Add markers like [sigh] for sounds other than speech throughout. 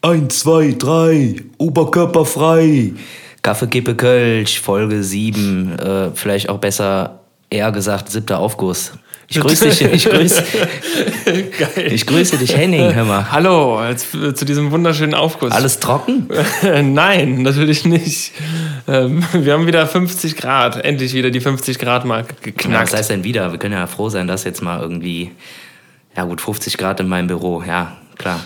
Eins, zwei, drei, Oberkörper frei. Kaffeekippe Kölsch, Folge 7, äh, vielleicht auch besser, eher gesagt, siebter Aufguss. Ich grüße dich, ich grüße, [laughs] ich grüße dich, Henning, hör mal. Hallo, jetzt, äh, zu diesem wunderschönen Aufguss. Alles trocken? [laughs] Nein, natürlich nicht. Ähm, wir haben wieder 50 Grad, endlich wieder die 50 Grad Marke Ja, geknackt. was heißt denn wieder? Wir können ja froh sein, dass jetzt mal irgendwie, ja gut, 50 Grad in meinem Büro, ja, klar.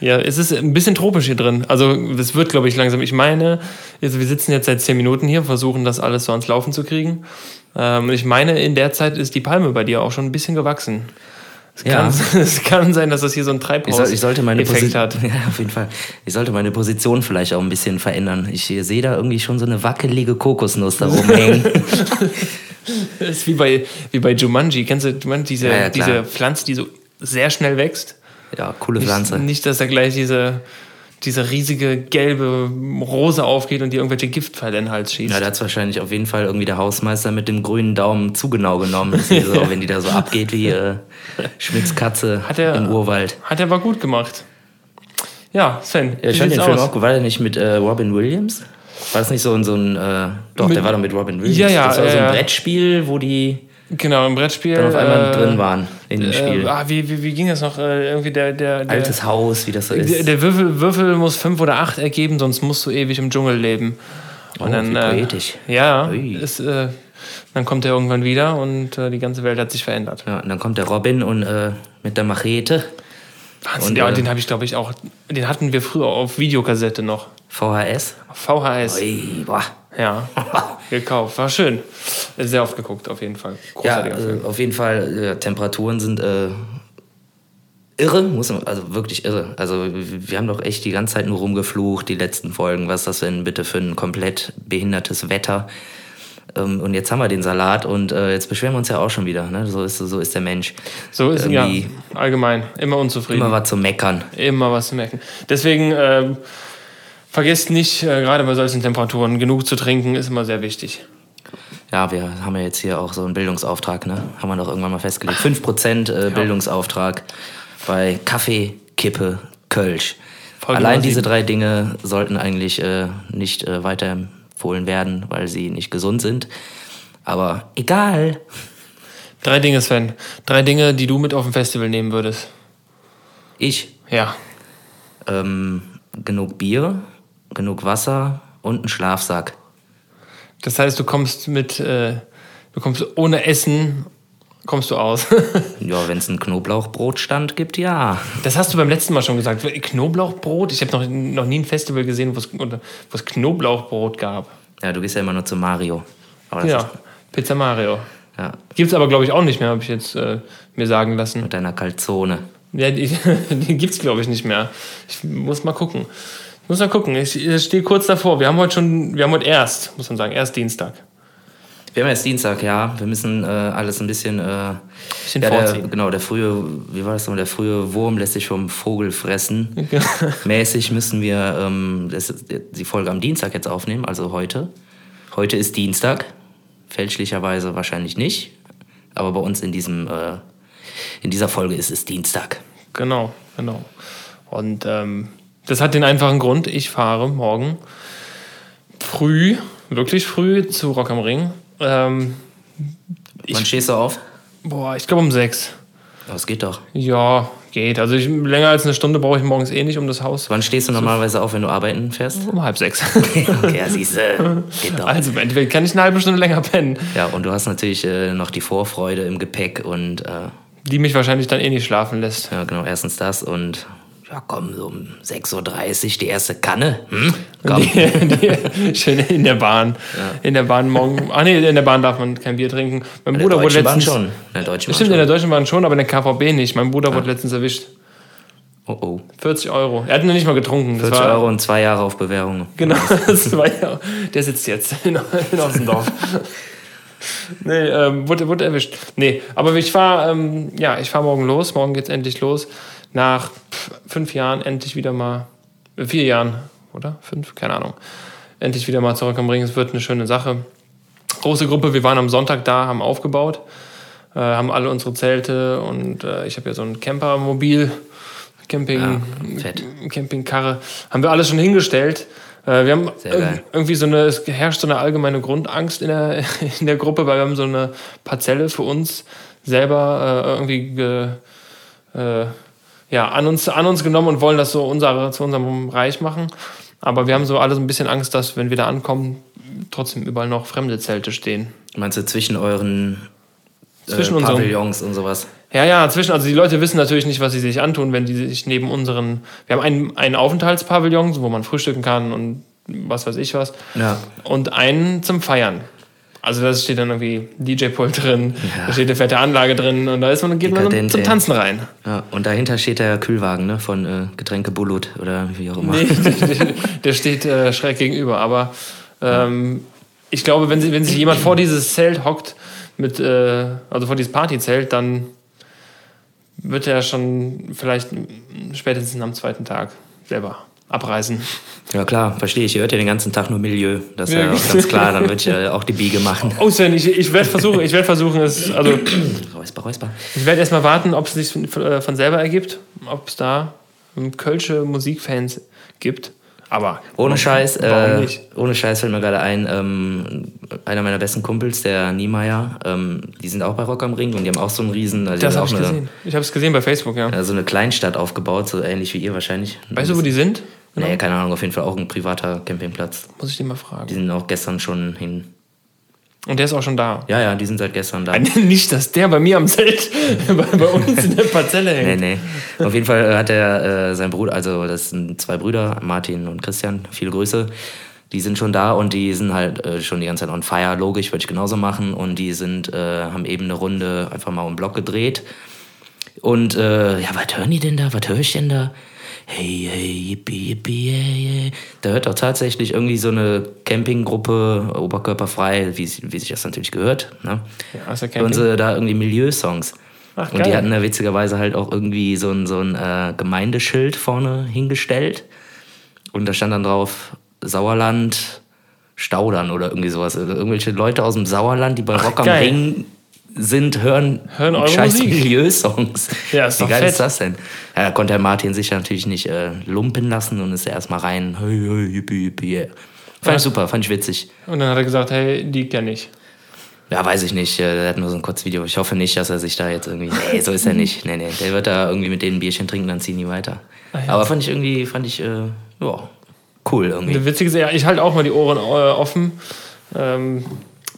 Ja, es ist ein bisschen tropisch hier drin. Also es wird, glaube ich, langsam. Ich meine, also wir sitzen jetzt seit 10 Minuten hier, versuchen das alles so ans Laufen zu kriegen. Ähm, und ich meine, in der Zeit ist die Palme bei dir auch schon ein bisschen gewachsen. Es, Ja. kann, [laughs] es kann sein, dass das hier so ein soll, Treibhaus-Effekt hat. [laughs] Ja, auf jeden Fall. Ich sollte meine Position vielleicht auch ein bisschen verändern. Ich sehe da irgendwie schon so eine wackelige Kokosnuss da rumhängen. [laughs] Das ist wie bei, wie bei Jumanji. Kennst du Jumanji, diese, Ja, ja, diese Pflanze, die so sehr schnell wächst? Ja, coole Pflanze. Nicht, nicht, dass da gleich diese, diese riesige gelbe Rose aufgeht und dir irgendwelche Giftpfeile in den Hals schießt. Ja, da hat wahrscheinlich auf jeden Fall irgendwie der Hausmeister mit dem grünen Daumen zu genau genommen. Ist [laughs] so, wenn die da so abgeht wie äh, Schmitz Katze Hat er- im Urwald. Hat er aber gut gemacht. Ja, Sven, Ja, ich fand den Film aus? auch gut. War der nicht mit äh, Robin Williams? War das nicht so ein, so ein äh, doch, Mit- der war doch mit Robin Williams. Ja, ja, Das war so ein Brettspiel, wo die Genau, im Brettspiel. dann auf einmal äh, drin waren in dem Spiel. Äh, ah, wie, wie, wie ging das noch? Äh, irgendwie der, der, der, Altes Haus, wie das so ist. der, der Würfel, Würfel muss fünf oder acht ergeben, sonst musst du ewig im Dschungel leben. Und Oh, dann, wie äh, poetisch. Ja, ist, dann kommt er irgendwann wieder und die ganze Welt hat sich verändert. ja, und dann kommt der Robin und mit der Machete, Wahnsinn, Und, ja, den habe ich, glaube ich, auch, den hatten wir früher auf Videokassette noch. VHS. VHS. Ui, boah. Ja, [laughs] gekauft. War schön. Sehr oft geguckt, auf jeden Fall. Ja, Großartiger Film. äh, auf jeden Fall, äh, Temperaturen sind äh, irre, muss man, also wirklich irre. Also wir haben doch echt die ganze Zeit nur rumgeflucht, die letzten Folgen. Was ist das denn bitte für ein komplett behindertes Wetter? Ähm, und jetzt haben wir den Salat und äh, jetzt beschweren wir uns ja auch schon wieder. Ne? So, ist, so ist der Mensch. So ist ja irgendwie- allgemein. Immer unzufrieden. Immer was zu meckern. Immer was zu merken. Deswegen ähm, vergesst nicht, äh, gerade bei solchen Temperaturen, genug zu trinken, ist immer sehr wichtig. Ja, wir haben ja jetzt hier auch so einen Bildungsauftrag, ne? Haben wir doch irgendwann mal festgelegt. 5% äh, Bildungsauftrag bei Kaffee, Kippe, Kölsch. Folge Allein diese drei Dinge sollten eigentlich äh, nicht äh, weiterempfohlen werden, weil sie nicht gesund sind. Aber egal. Drei Dinge, Sven. Drei Dinge, die du mit auf dem Festival nehmen würdest. Ich, Ja. ähm, genug Bier, genug Wasser und einen Schlafsack. Das heißt, du kommst mit, äh, du kommst ohne Essen, kommst du aus. [laughs] Ja, wenn es einen Knoblauchbrotstand gibt, ja. Das hast du beim letzten Mal schon gesagt. Knoblauchbrot? Ich habe noch, noch nie ein Festival gesehen, wo es- Knoblauchbrot gab. Ja, du gehst ja immer nur zu Mario. Ja, Pizza Mario. ja, Gibt es aber, glaube ich, auch nicht mehr, habe ich jetzt äh, mir sagen lassen. mit deiner Calzone. Ja, die, [laughs] die gibt es, glaube ich, nicht mehr. Ich muss mal gucken. Ich muss mal gucken. Ich, ich stehe kurz davor. Wir haben heute schon, wir haben heute erst, muss man sagen, erst Dienstag. Wir haben jetzt Dienstag, ja. Wir müssen äh, alles ein bisschen. Äh, Bisschen ja, der, genau, der frühe, wie war das nochmal? Der frühe Wurm lässt sich vom Vogel fressen. [laughs] Mäßig müssen wir ähm, das, die Folge am Dienstag jetzt aufnehmen, also heute. Heute ist Dienstag. Fälschlicherweise wahrscheinlich nicht. Aber bei uns in, diesem, äh, in dieser Folge ist es Dienstag. Genau, genau. Und ähm, das hat den einfachen Grund, ich fahre morgen früh, wirklich früh zu Rock am Ring. Ähm, Wann stehst du auf? boah, ich glaube um sechs. Das geht doch. Ja, geht. Also ich, länger als eine Stunde brauche ich morgens eh nicht um das Haus. Wann stehst du normalerweise auf, wenn du arbeiten fährst? Um halb sechs. [laughs] okay, ja, siehst du. Geht doch. Also im Endeffekt kann ich eine halbe Stunde länger pennen. Ja, und du hast natürlich äh, noch die Vorfreude im Gepäck und äh, Die mich wahrscheinlich dann eh nicht schlafen lässt. ja, genau, erstens das und ja, komm, so um 6.30 Uhr die erste Kanne. Hm? Komm. Die, die, schön in der Bahn. In der Bahn morgen. Ach nee, in der Bahn darf man kein Bier trinken. Mein In der Bruder wurde Deutschen Bahn letztens. schon. In der Deutschen Bahn Stimmt, in schon. der Deutschen Bahn schon, aber in der KVB nicht. Mein Bruder wurde letztens erwischt. Oh oh. 40 Euro. Er hat noch nicht mal getrunken. Das 40 war, Euro und zwei Jahre auf Bewährung. Genau, [laughs] das [laughs] war ja, der sitzt jetzt in, in Ossendorf. [laughs] nee, ähm, wurde, wurde erwischt. Nee, aber ich fahre ähm, ja, ich fahr morgen los. Morgen geht's endlich los. Nach fünf Jahren endlich wieder mal, äh, vier Jahren, oder? Fünf? Keine Ahnung. Endlich wieder mal zurück am Ring. Es wird eine schöne Sache. Große Gruppe. Wir waren am Sonntag da, haben aufgebaut, äh, haben alle unsere Zelte und äh, ich habe ja so ein Campermobil Camping, Ja, fett. Campingkarre. Haben wir alles schon hingestellt. Äh, wir haben irgendwie so eine, es herrscht so eine allgemeine Grundangst in der, [laughs] in der Gruppe, weil wir haben so eine Parzelle für uns selber äh, irgendwie ge, äh, ja, an, uns, an uns genommen und wollen das so unser, zu unserem Reich machen. Aber wir haben so alle so ein bisschen Angst, dass, wenn wir da ankommen, trotzdem überall noch fremde Zelte stehen. Meinst du zwischen euren Zwischen äh, Pavillons und sowas? Ja, ja, zwischen, also die Leute wissen natürlich nicht, was sie sich antun, wenn die sich neben unseren, wir haben einen, einen Aufenthaltspavillon, wo man frühstücken kann und was weiß ich was, Ja. und einen zum Feiern. Also da steht dann irgendwie DJ-Pult drin, Ja. da steht eine fette Anlage drin und da ist man, geht man Dekadent, zum ey. Tanzen rein. ja. Und dahinter steht der Kühlwagen ne? von äh, Getränke Bullut oder wie auch immer. Nee, [laughs] der, der steht äh, schräg gegenüber. Aber ähm, ich glaube, wenn, sie, wenn sich jemand vor dieses Zelt hockt, mit, äh, also vor dieses Partyzelt, dann wird er schon vielleicht spätestens am zweiten Tag selber abreisen. Ja klar, verstehe ich. Ihr hört ja den ganzen Tag nur Milieu. Das ist ja, Ja. ganz klar. Dann würde ich äh, auch die Biege machen. [laughs] Oh Sven, ich, ich werde versuchen, ich werde versuchen, es, also [clears throat] Räusper, räusper. ich werde erstmal warten, ob es sich von, von von selber ergibt, ob es da ähm, Kölsche Musikfans gibt. Aber Ohne Scheiß, äh, ohne Scheiß fällt mir gerade ein, ähm, einer meiner besten Kumpels, der Niemeyer, ähm, die sind auch bei Rock am Ring und die haben auch so einen riesen, also die Das habe ich eine, gesehen. Ich habe es gesehen bei Facebook, ja. so eine Kleinstadt aufgebaut, so ähnlich wie ihr wahrscheinlich. Weißt du, wo die sind? Nee, keine Ahnung, auf jeden Fall auch ein privater Campingplatz. Muss ich den mal fragen. Die sind auch gestern schon hin. Und der ist auch schon da. Ja, ja, die sind seit gestern da. [laughs] Nicht, dass der bei mir am Zelt [laughs] bei, bei uns in der Parzelle Nee, hängt. nee. Auf jeden Fall hat er äh, sein Bruder, also das sind zwei Brüder, Martin und Christian, viele Grüße. Die sind schon da und die sind halt äh, schon die ganze Zeit on fire, logisch, würde ich genauso machen. Und die sind, äh, haben eben eine Runde einfach mal um den Block gedreht. Und äh, ja, was hören die denn da? Was höre ich denn da? Hey, hey, yippie, yippie, yeah, yeah. Da hört auch tatsächlich irgendwie so eine Campinggruppe, oberkörperfrei, wie, wie sich das natürlich gehört. Ne? Ja, ist ja Und Camping. sie da irgendwie Milieusongs. Ach, und die hatten da witzigerweise halt auch irgendwie so ein, so ein äh, Gemeindeschild vorne hingestellt. Und da stand dann drauf Sauerland, Staudern oder irgendwie sowas. Also irgendwelche Leute aus dem Sauerland, die bei Rock am geil. Ring sind, hören, Hören eure scheiß. Milieusongs. Ja, ist Wie geil fett. ist das denn? Ja, da konnte der Martin sich natürlich nicht äh, lumpen lassen und ist erstmal rein. Hey, hey, yippie, yippie, yeah. Fand ich super, fand ich witzig. Und dann hat er gesagt, hey, die kenne ich. Ja, weiß ich nicht. äh, Der hat nur so ein kurzes Video. Ich hoffe nicht, dass er sich da jetzt irgendwie. Nee, so ist er nicht. Nee, nee. Der wird da irgendwie mit denen ein Bierchen trinken, dann ziehen die weiter. Ah, ja. Aber fand ich irgendwie, fand ich, äh, ja, cool irgendwie. Eine witzige Sache. Ich halte auch mal die Ohren äh, offen. Ähm,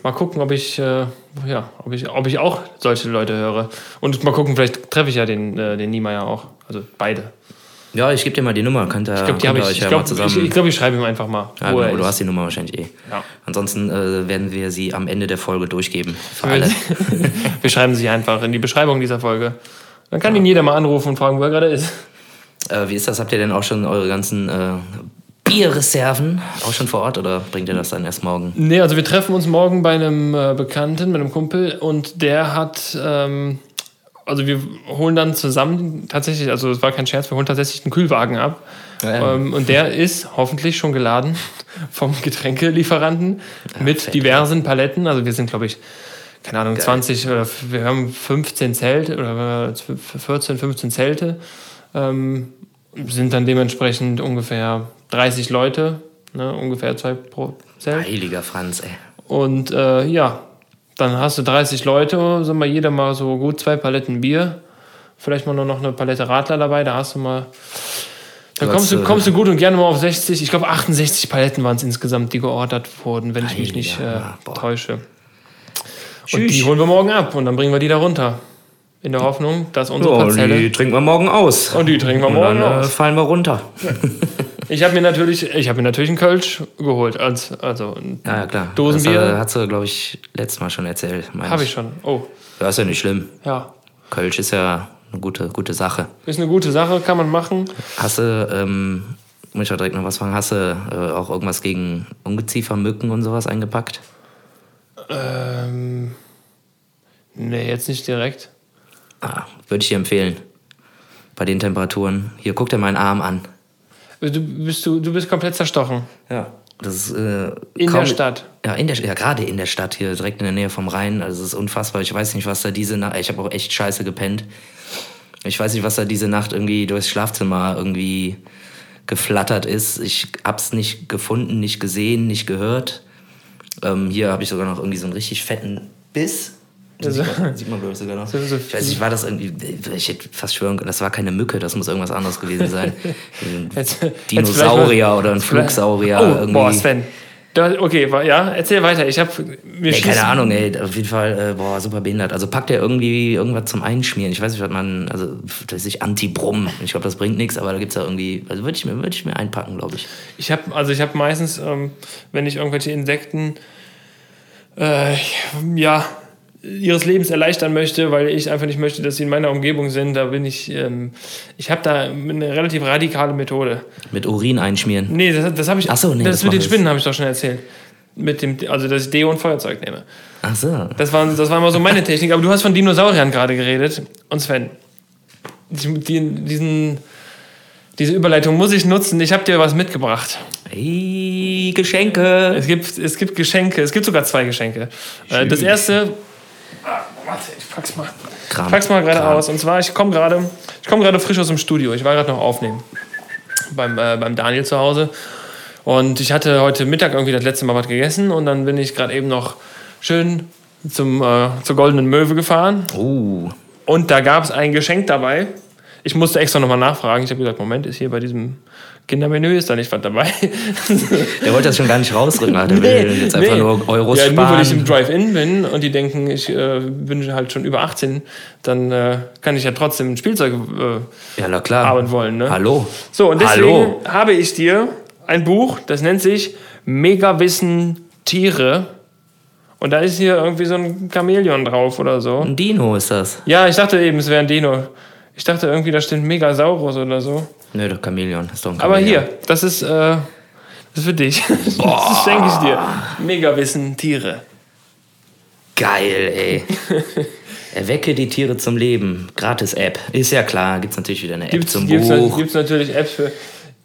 mal gucken, ob ich, äh, ja, ob, ich, ob ich auch solche Leute höre. Und mal gucken, vielleicht treffe ich ja den, äh, den Niemeyer auch. Also beide. Ja, ich gebe dir mal die Nummer. Könnt ihr, Ich glaube, die könnt habe ihr ich. euch Ich ja glaube, mal ich, zusammen. ich, glaub, ich schreibe ihm einfach mal. ja, genau, du ist. hast die Nummer wahrscheinlich eh. Ja. Ansonsten äh, werden wir sie am Ende der Folge durchgeben. Für alle. [laughs] Wir schreiben sie einfach in die Beschreibung dieser Folge. Dann kann ihn jeder mal anrufen und fragen, wo er gerade ist. Äh, wie ist das? Habt ihr denn auch schon eure ganzen äh, Bierreserven auch schon vor Ort oder bringt ihr das dann erst morgen? Nee, also wir treffen uns morgen bei einem äh, Bekannten, bei einem Kumpel und der hat, ähm, also wir holen dann zusammen tatsächlich, also es war kein Scherz, wir holen tatsächlich einen Kühlwagen ab. Ja. Ähm, und der ist hoffentlich schon geladen [laughs] vom Getränkelieferanten mit fett. diversen Paletten. Also wir sind, glaube ich, keine Ahnung, 20 oder wir haben 15 Zelte oder äh, 14, 15 Zelte. Ähm, sind dann dementsprechend ungefähr 30 Leute, ne, ungefähr zwei pro Zelt. Heiliger Franz, ey. Und äh, ja, dann hast du 30 Leute, sind mal jeder mal so gut zwei Paletten Bier. Vielleicht mal nur noch eine Palette Radler dabei, da hast du mal. Da kommst du, kommst du gut und gerne mal auf 60. Ich glaube, 68 Paletten waren es insgesamt, die geordert wurden, wenn ich mich nicht äh, Heiliger, täusche. Und Tschüss. die holen wir morgen ab und dann bringen wir die da runter. In der Hoffnung, dass unsere Ja, Parzelle. die trinken wir morgen aus. Und die trinken wir Und morgen dann äh, aus. fallen wir runter. Ich habe mir natürlich, ich habe mir natürlich einen Kölsch geholt, als, also ein Ja, ja klar. Dosenbier. Das äh, hat sie, glaube ich, letztes Mal schon erzählt. habe ich schon. Oh, Ja, ist ja nicht schlimm. ja. Kölsch ist ja eine gute, gute Sache. Ist eine gute Sache, kann man machen. Hast du, ähm, muss ich auch direkt noch was fragen, hast du äh, auch irgendwas gegen Ungeziefer, Mücken und sowas eingepackt? Ähm, nee, jetzt nicht direkt. Ah, würde ich dir empfehlen. Bei den Temperaturen. Hier, guck dir meinen Arm an. Du bist, du, du bist komplett zerstochen. Ja. Das ist, äh, In kaum- der Stadt. Ja, in der, ja, gerade in der Stadt, hier direkt in der Nähe vom Rhein. Also es ist unfassbar. Ich weiß nicht, was da diese Nacht. Ich habe auch echt scheiße gepennt. Ich weiß nicht, was da diese Nacht irgendwie durchs Schlafzimmer irgendwie geflattert ist. Ich hab's nicht gefunden, nicht gesehen, nicht gehört. Ähm, hier habe ich sogar noch irgendwie so einen richtig fetten Biss. Das sieht man, sieht man glaube ich, sogar noch. [laughs] Ich weiß nicht, war das irgendwie, ich hätte fast schwören können, das war keine Mücke, das muss irgendwas anderes gewesen sein. [laughs] Ein Dinosaurier jetzt oder ein Flugsaurier. Oh, irgendwie. boah, Sven. Okay, ja, erzähl weiter. Ich habe mir Ey, keine Ahnung, ey, auf jeden Fall, äh, boah, super behindert. Also packt er irgendwie irgendwas zum Einschmieren. Ich weiß nicht, was man, also, das ist Anti-Brumm. Ich glaube, das bringt nichts, aber da gibt's ja irgendwie, also würde ich, mir- würd ich mir einpacken, glaube ich. Ich habe also ich habe meistens, ähm, wenn ich irgendwelche Insekten äh, ja ihres Lebens erleichtern möchte, weil ich einfach nicht möchte, dass sie in meiner Umgebung sind, da bin ich, ähm, ich habe da eine relativ radikale Methode. Mit Urin einschmieren. Nee, das, das habe ich, Ach so, nee, das, das mit den Spinnen habe ich doch schon erzählt. Mit dem, also dass ich Deo und Feuerzeug nehme. Ach so. Das war, das war immer so meine Technik. Aber du hast von Dinosauriern gerade geredet. Und Sven, die, die, diesen, diese Überleitung muss ich nutzen. Ich habe dir was mitgebracht. Ey, Geschenke. Es gibt, es gibt Geschenke. Es gibt sogar zwei Geschenke. Äh, Das erste. Ah, warte, ich pack's mal. Kram. Pack's mal gerade aus. Und zwar, ich komme gerade ich komm gerade frisch aus dem Studio. Ich war gerade noch aufnehmen. Beim, äh, beim Daniel zu Hause. Und ich hatte heute Mittag irgendwie das letzte Mal was gegessen. Und dann bin ich gerade eben noch schön zum, äh, zur Goldenen Möwe gefahren. Uh, Und da gab es ein Geschenk dabei. Ich musste extra nochmal nachfragen. Ich habe gesagt, Moment, ist hier bei diesem Kindermenü, ist da nicht was dabei? [laughs] der wollte das schon gar nicht rausrücken. Der will jetzt einfach nee. nur Euros ja, nur weil ich im sparen. Drive-In bin und die denken, ich äh, bin halt schon über 18, dann äh, kann ich ja trotzdem ein Spielzeug äh, Ja, na klar. haben wollen. Ne? Hallo. So, und deswegen Hallo. habe ich dir ein Buch, das nennt sich Megawissen Tiere. Und da ist hier irgendwie so ein Chamäleon drauf oder so. Ein Dino ist das. Ja, ich dachte eben, es wäre ein Dino. Ich dachte irgendwie, da steht Megasaurus oder so. Nö, doch Chamäleon. Ist doch ein Aber hier, das ist, äh, das ist für dich. [laughs] Das schenke ich dir. Megawissen Tiere. Geil, ey. [laughs] Erwecke die Tiere zum Leben. Gratis-App. Ist ja klar. Gibt's natürlich wieder eine App Gibt's, zum gibt's, Buch. gibt's natürlich Apps für.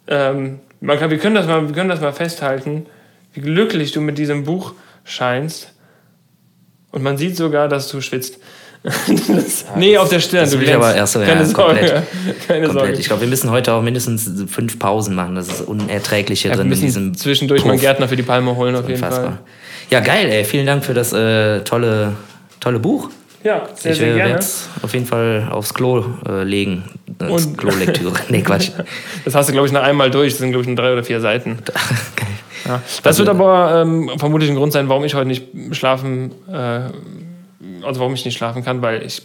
Ähm, man kann, wir, können das mal, wir können das mal festhalten, wie glücklich du mit diesem Buch scheinst. Und man sieht sogar, dass du schwitzt. [laughs] das, nee, auf der Stirn. das du will ich aber erst so, ja, Keine Sorge. komplett. Keine Komplett. Sorge. Ich glaube, wir müssen heute auch mindestens fünf Pausen machen. Das ist unerträglich hier Ja, wir drin in müssen diesem zwischendurch mal einen Puff. Gärtner für die Palme holen, auf jeden. Fall. Ja, geil, ey. Vielen Dank für das äh, tolle, tolle Buch. Ja, sehr, ich sehr werde gerne. jetzt auf jeden Fall aufs Klo äh, legen. Als Und- Klo-Lektüre. [laughs] nee, Quatsch. Das hast du, glaube ich, nach einmal durch. Das sind, glaube ich, nur drei oder vier Seiten. [laughs] geil. Ja. Das wird aber ähm, vermutlich ein Grund sein, warum ich heute nicht schlafen, äh, also warum ich nicht schlafen kann, weil ich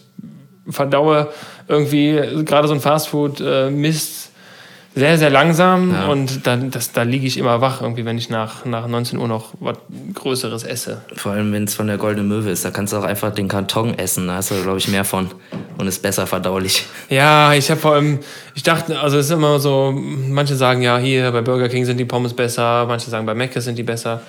verdaue irgendwie gerade so ein Fastfood-Mist sehr, sehr langsam Ja. und dann, das, da liege ich immer wach, irgendwie, wenn ich nach, nach 19 Uhr noch was Größeres esse. Vor allem, wenn es von der Goldene Möwe ist. Da kannst du auch einfach den Karton essen. Da hast du, glaube ich, mehr von. Und ist besser verdaulich. Ja, ich habe vor allem, ich dachte, also es ist immer so, manche sagen ja, hier bei Burger King sind die Pommes besser, manche sagen bei Mc's sind die besser.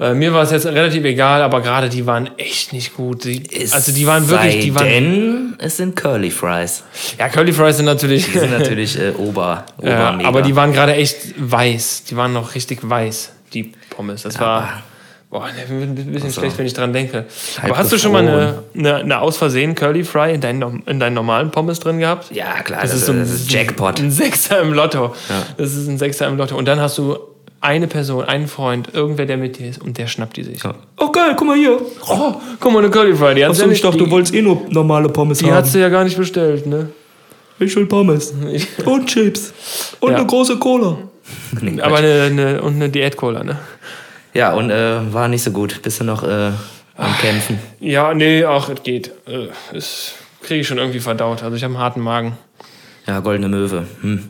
Äh, mir war es jetzt relativ egal, aber gerade die waren echt nicht gut. Die, also die waren wirklich, die waren. Denn es sind Curly Fries. Ja, Curly Fries sind natürlich. Die sind natürlich [laughs] äh, Ober, ja, Obermega. aber die waren gerade echt weiß. Die waren noch richtig weiß, die Pommes. Das war. Boah, ne, ein bisschen Also, schlecht, wenn ich dran denke. Aber hast du schon mal eine, eine, eine aus Versehen Curly Fry in deinen, in deinen normalen Pommes drin gehabt? Ja, klar, Das, das, ist so ein, das ist Jackpot. [laughs] Ein Sechser im Lotto. Ja. Das ist ein Sechser im Lotto. Und dann hast du eine Person, einen Freund, irgendwer, der mit dir ist und der schnappt die sich. Oh geil, guck mal hier. Oh, guck mal, eine Curly Fry. Die, hat's ja nicht, die, wolltest eh nur normale Pommes die hat sie ja gar nicht bestellt, ne? Ich will Pommes. Und Chips. Und Ja. eine große Cola. [laughs] Nee, Aber eine, eine, und eine Diät-Cola, ne? ja, und äh, war nicht so gut. Bist du noch äh, am Kämpfen? Ja, nee, ach, es geht. Äh, Das kriege ich schon irgendwie verdaut. Also ich habe einen harten Magen. Ja, Goldene Möwe. Hm.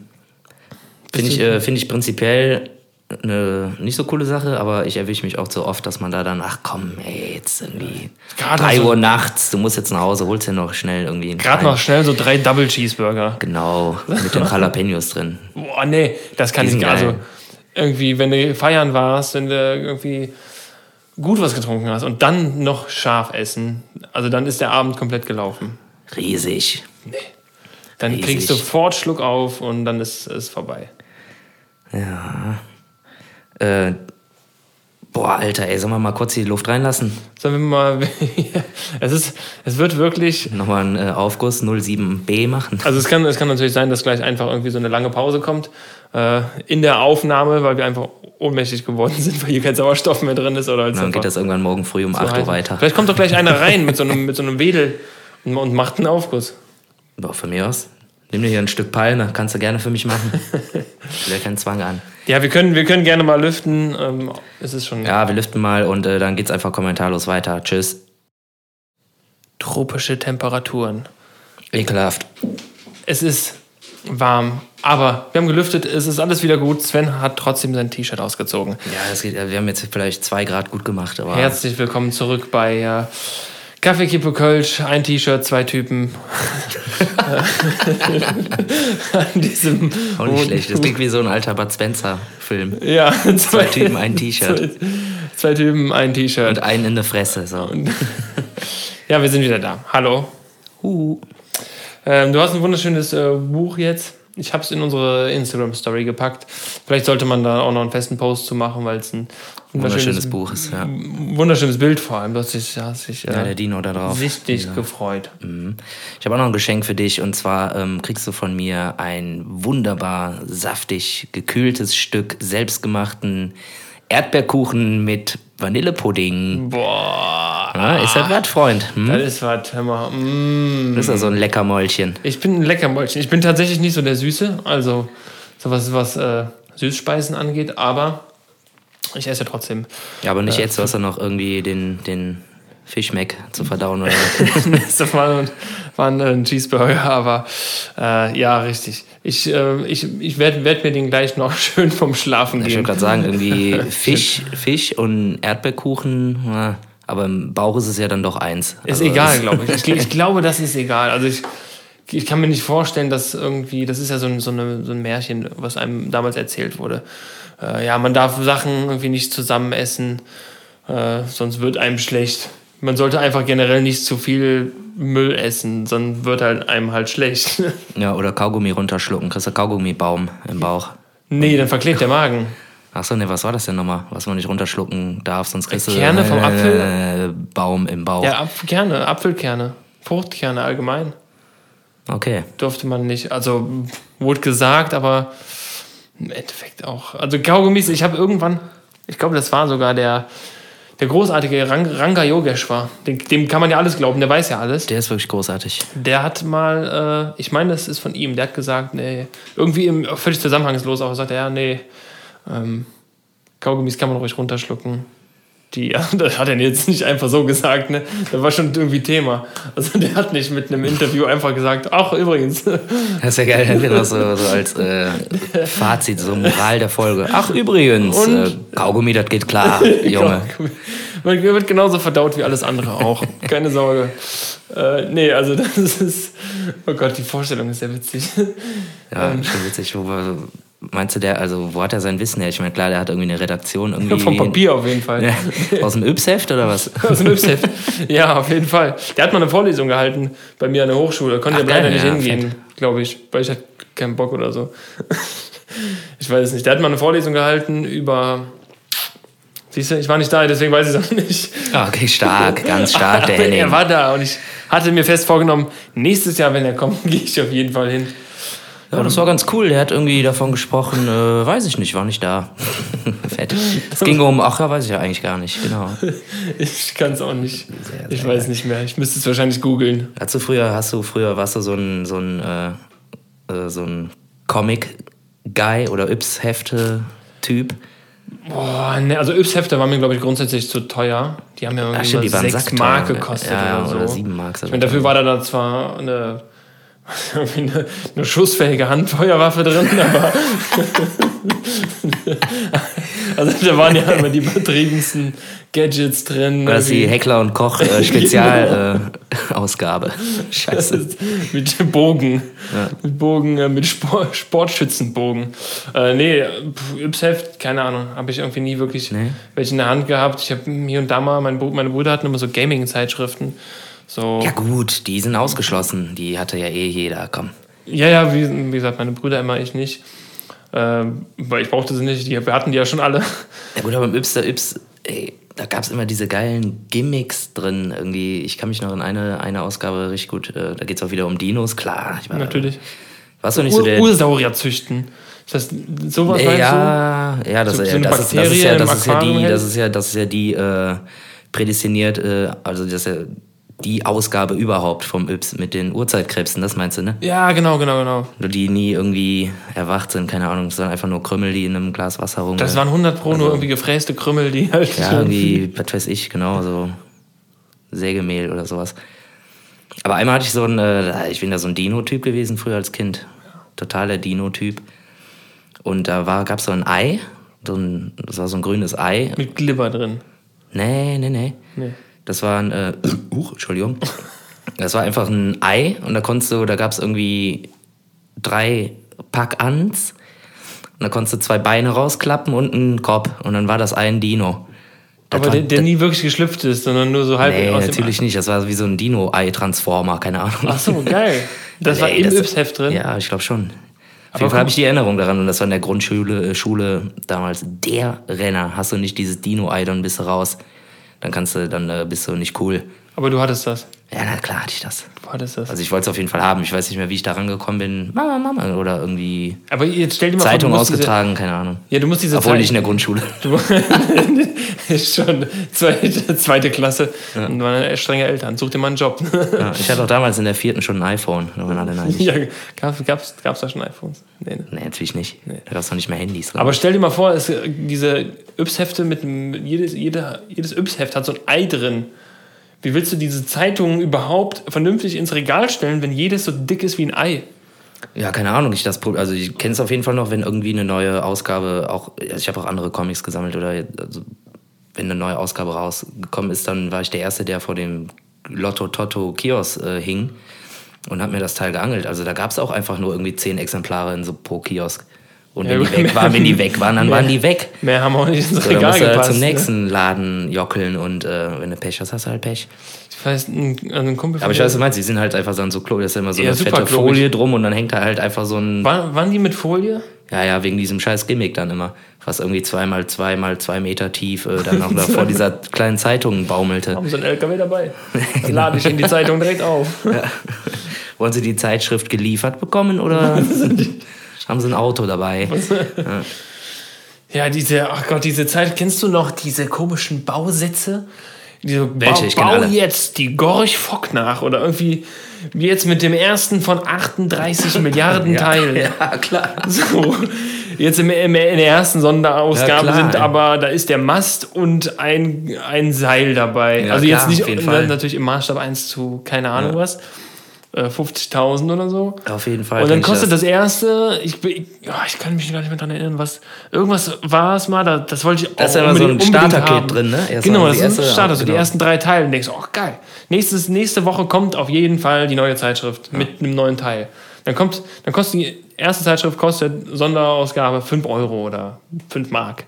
Finde ich, äh, find ich prinzipiell eine nicht so coole Sache, aber ich erwische mich auch so oft, dass man da dann, ach komm, ey, jetzt irgendwie Gerade 3 so- Uhr nachts, du musst jetzt nach Hause, holst dir noch schnell irgendwie einen Gerade noch schnell so drei Double Cheeseburger. Genau, mit den [laughs] Jalapenos drin. Boah, nee, das kann ich gar Also irgendwie, wenn du feiern warst, wenn du irgendwie gut was getrunken hast und dann noch scharf essen, also dann ist der Abend komplett gelaufen. Riesig. Dann Riesig. kriegst du sofort Schluck auf und dann ist es vorbei. Ja. Äh, Boah, Alter, ey, sollen wir mal kurz die Luft reinlassen? Sollen wir mal. [laughs] es, ist, es wird wirklich. Nochmal einen äh, Aufguss 07b machen. Also, es kann, es kann natürlich sein, dass gleich einfach irgendwie so eine lange Pause kommt äh, in der Aufnahme, weil wir einfach ohnmächtig geworden [laughs] sind, weil hier kein Sauerstoff mehr drin ist. Oder dann geht das irgendwann morgen früh um 8 Uhr weiter. Vielleicht kommt doch gleich einer rein mit so einem, mit so einem Wedel und, und macht einen Aufguss. Boah, von mir aus. Nimm dir hier ein Stück Palme, kannst du gerne für mich machen. [laughs] ich will keinen Zwang an. Ja, wir können, wir können gerne mal lüften. Ähm, es ist schon. Ja, wir lüften mal und äh, dann geht's einfach kommentarlos weiter. Tschüss. Tropische Temperaturen. Ekelhaft. Es ist warm, aber wir haben gelüftet, es ist alles wieder gut. Sven hat trotzdem sein T-Shirt ausgezogen. Ja, das geht, wir haben jetzt vielleicht zwei Grad gut gemacht. Aber Herzlich willkommen zurück bei äh, Kaffee, Kippe, Kölsch, ein T-Shirt, zwei Typen. An diesem Auch nicht schlecht. Das klingt wie so ein alter Bud Spencer-Film. Ja, zwei, zwei Typen, ein T-Shirt. Zwei, zwei, Typen, ein T-Shirt. Und einen in der Fresse. So. [laughs] ja, wir sind wieder da. Hallo. Uh. Ähm, du hast ein wunderschönes äh, Buch jetzt. Ich habe es in unsere Instagram-Story gepackt. Vielleicht sollte man da auch noch einen festen Post zu machen, weil es ein wunderschönes Buch ist. Ja. Wunderschönes Bild vor allem. Du hast dich, ja, sich, ja, der Dino da drauf. Richtig ja. gefreut. Mhm. Ich habe auch noch ein Geschenk für dich und zwar ähm, kriegst du von mir ein wunderbar saftig gekühltes Stück selbstgemachten Erdbeerkuchen mit Vanillepudding. Boah. Ja, ist das was, Freund? Hm? Das ist was, hör mal. Mm. Das ist ja so ein Leckermäulchen. Ich bin ein Leckermäulchen. Ich bin tatsächlich nicht so der Süße, also so was, was äh, Süßspeisen angeht, aber ich esse trotzdem. Ja, aber nicht äh, jetzt, hast ja noch irgendwie den, den Fischmeck zu verdauen oder [laughs] Das war, war ein Cheeseburger, [laughs] aber äh, ja, richtig. Ich, äh, ich, ich werde werd mir den gleich noch [laughs] schön vom Schlafen geben. Ich wollte gerade sagen, irgendwie [laughs] Fisch, Fisch und Erdbeerkuchen, na, aber im Bauch ist es ja dann doch eins. Ist also, egal, glaube ich. ich. ich. glaube, das ist egal. Also ich, ich kann mir nicht vorstellen, dass irgendwie, das ist ja so ein, so, eine, so ein Märchen, was einem damals erzählt wurde. Äh, ja, man darf Sachen irgendwie nicht zusammen essen, äh, sonst wird einem schlecht man sollte einfach generell nicht zu viel Müll essen, sonst wird halt einem halt schlecht. [laughs] Ja, oder Kaugummi runterschlucken, kriegst du Kaugummibaum im Bauch. Nee, dann verklebt der Magen. Achso, ne, was war das denn nochmal? Was man nicht runterschlucken darf, sonst kriegst du Kerne vom Apfel? Äh, Baum im Bauch. Ja, Apf Kerne, Apfelkerne, Fruchtkerne allgemein. Okay. Durfte man nicht, also wurde gesagt, aber im Endeffekt auch. Also Kaugummis, ich habe irgendwann, ich glaube, das war sogar der der großartige Rang, Ranga Yogeshwar. Dem, dem, kann man ja alles glauben, der weiß ja alles. Der ist wirklich großartig. Der hat mal, äh, ich meine, das ist von ihm, der hat gesagt, nee, irgendwie im, völlig zusammenhangslos, aber sagt er, ja, nee, ähm, Kaugummis kann man ruhig runterschlucken die, [laughs] das hat er jetzt nicht einfach so gesagt, ne? Das war schon irgendwie Thema. Also der hat nicht mit einem Interview einfach gesagt, ach übrigens. Das ist ja geil, genau so, so als äh, Fazit, so Moral der Folge. Ach übrigens, äh, Kaugummi, das geht klar, [laughs] Junge. Man wird genauso verdaut wie alles andere auch. Keine Sorge. Äh, nee, also das ist. Oh Gott, die Vorstellung ist sehr witzig. Ja, ähm, schon witzig, wo wir Meinst du, der, also wo hat er sein Wissen her? Ich meine, klar, der hat irgendwie eine Redaktion. [laughs] Irgendwie Vom Papier auf jeden Fall. Ja, [laughs] aus dem Yps-Heft oder was? [laughs] aus dem Yps-Heft. Ja, auf jeden Fall. Der hat mal eine Vorlesung gehalten bei mir an der Hochschule. Da konnte ich leider nicht ja, hingehen, glaube ich, weil ich hatte keinen Bock oder so. ich weiß es nicht. Der hat mal eine Vorlesung gehalten über. Siehst du, ich war nicht da, deswegen weiß ich es auch nicht. Ah, okay, stark, ganz stark, der Henning. Er war da und ich hatte mir fest vorgenommen, nächstes Jahr, wenn er kommt, gehe ich auf jeden Fall hin. Ja, das war ganz cool. Der hat irgendwie davon gesprochen, äh, weiß ich nicht, war nicht da. [laughs] Fett. Es ging um, ach ja, weiß ich ja eigentlich gar nicht, genau. [laughs] Ich kann es auch nicht. Sehr, sehr ich weiß geil. nicht mehr. Ich müsste es wahrscheinlich googeln. Hast du früher, hast du früher, warst du so ein, so ein, äh, äh so ein Comic-Guy oder Yps-Hefte-Typ? Boah, ne, also Yps-Hefte waren mir, glaube ich, grundsätzlich zu teuer. Die haben ja irgendwie Ach, stimmt, die sechs Mark gekostet ja, oder so. Oder sieben Mark. Ich meine, dafür war da zwar eine [laughs] irgendwie eine, eine schussfähige Handfeuerwaffe drin, aber [laughs] [laughs] also da waren ja immer die übertriebensten Gadgets drin. Das ist die Heckler und Koch äh, Spezialausgabe. Äh, Scheiße. mit Bogen. Ja. Mit Bogen, äh, mit Sport, Sportschützenbogen. Äh, nee, Yps-Heft, keine Ahnung, habe ich irgendwie nie wirklich nee. welche in der Hand gehabt. Ich habe hier und da mal, mein, meine Brüder hatten immer so Gaming-Zeitschriften. So. Ja gut, die sind ausgeschlossen. Die hatte ja eh jeder, komm. Ja, ja, wie, wie gesagt, meine Brüder immer, ich nicht. Ähm, weil ich brauchte sie nicht, die, wir hatten die ja schon alle. Ja gut, aber im Yps, Yps ey, da gab es immer diese geilen Gimmicks drin. Irgendwie, ich kann mich noch in eine, eine Ausgabe richtig gut, äh, da geht es auch wieder um Dinos, klar. Ich war, Natürlich. Warst du nicht so der. Ursaurier züchten. Das heißt, sowas Nee, meinst ja, ja, das, So- so das, ist, das, ist ja, das ist ja die, das ist ja, das ist ja die äh, prädestiniert, äh, also das ist ja die Ausgabe überhaupt vom Yps mit den Urzeitkrebsen, das meinst du, ne? Ja, genau, genau, genau. Nur die nie irgendwie erwacht sind, keine Ahnung, sondern einfach nur Krümmel, die in einem Glas Wasser rum. Das waren 100 Pro nur irgendwie gefräste Krümmel, die halt. Also ja, irgendwie, was weiß ich, genau, so Sägemehl oder sowas. Aber einmal hatte ich so ein, äh, ich bin da so ein Dino-Typ gewesen früher als Kind. Totaler Dino-Typ. Und da war, gab es so ein Ei, so ein, das war so ein grünes Ei. Mit Glibber drin. Nee, nee, nee. Nee. Das war ein, äh, [coughs] uh, Entschuldigung. Das war einfach ein Ei und da konntest du, da gab es irgendwie drei Pack Ans. Und da konntest du zwei Beine rausklappen und einen Kopf. Und dann war das Ei ein Dino. Das Aber war- der, der nie wirklich geschlüpft ist, sondern nur so halb Nee, aus dem natürlich nicht. Das war wie so ein Dino-Ei-Transformer, keine Ahnung. Ach so, geil. Das [laughs] war im Yps-Heft drin. Ja, ich glaube schon. Auf Aber jeden Fall habe ich die Erinnerung daran und das war in der Grundschule äh, Schule damals der Renner. Hast du nicht dieses Dino-Ei, dann bist du raus. Dann kannst du, dann äh, bist du nicht cool. Aber du hattest das. Ja, na klar hatte ich das. Hattest das. Also ich wollte es auf jeden Fall haben. Ich weiß nicht mehr, wie ich da rangekommen bin. Mama, Mama. Oder irgendwie Aber jetzt stell dir mal Zeitung vor, du musst ausgetragen, keine Ahnung. Diese, ja, du musst diese Obwohl Zeit- nicht in der Grundschule. [laughs] Du, [laughs] ist schon zweite, zweite Klasse und waren strenge Eltern. Such dir mal einen Job. Ja, [laughs] ich hatte auch damals in der vierten schon ein iPhone. Da waren alle neidisch. ja, gab, gab's, gab's da schon iPhones? Nee, ne. Nee, natürlich nicht. Da gab es noch nicht mehr Handys. glaub Aber ich. stell dir mal vor, es, diese Yps-Hefte mit einem- jedes, jede, jedes Yps-Heft hat so ein Ei drin. Wie willst du diese Zeitungen überhaupt vernünftig ins Regal stellen, wenn jedes so dick ist wie ein Ei? Ja, keine Ahnung. Ich also ich kenne es auf jeden Fall noch, wenn irgendwie eine neue Ausgabe auch. Also ich habe auch andere Comics gesammelt oder also wenn eine neue Ausgabe rausgekommen ist, dann war ich der erste, der vor dem Lotto Totto Kiosk äh, hing und hat mir das Teil geangelt. Also da gab es auch einfach nur irgendwie zehn Exemplare in so pro Kiosk. Und wenn Ja, die weg waren, wenn die weg waren, dann mehr- waren die weg. Mehr haben auch nicht ins So, dann Regal musst du halt gepasst. zum ne? nächsten Laden jockeln und äh, wenn du Pech hast, hast du halt Pech. Ich weiß, ein, also ein Kumpel Aber ich weiß, was du meinst, die sind halt einfach so, so Klo, das ist immer so Ja, eine fette. Folie drum und dann hängt da halt einfach so ein War, waren die mit Folie? Ja, ja, wegen diesem scheiß Gimmick dann immer. Was irgendwie zweimal zweimal zwei Meter tief äh, dann noch [laughs] da vor dieser kleinen Zeitung baumelte. Haben sie einen LKW dabei? [laughs] Dann lade ich in die Zeitung direkt auf. Wollen sie die Zeitschrift geliefert bekommen oder [laughs] haben sie ein Auto dabei? [laughs] Ja, diese, ach Gott, diese Zeit, kennst du noch diese komischen Bausätze? Diese Welche? Bau, Ich Bau alle. jetzt die Gorch Fock nach oder irgendwie wie jetzt mit dem ersten von 38 Milliarden [laughs] Teilen. Ja, klar. So, jetzt im, in der ersten Sonderausgabe Ja, sind aber, da ist der Mast und ein, ein Seil dabei. Ja, also klar, jetzt nicht auf jeden Fall. natürlich im Maßstab 1 zu keine Ahnung was, äh, 50.000 oder so. Auf jeden Fall. Und dann kostet das, erste, ich, bin- ja, ich kann mich gar nicht mehr daran erinnern, was, irgendwas war es mal, da, das wollte ich Da ist auch ja immer so ein haben. drin, ne? Erst genau, das die ist ein Starter, so die genau. ersten drei Teile. Und denkst, oh geil, Nächstes, nächste Woche kommt auf jeden Fall die neue Zeitschrift mit einem neuen Teil. Dann kommt, dann kostet die erste Zeitschrift kostet Sonderausgabe 5 Euro oder 5 Mark.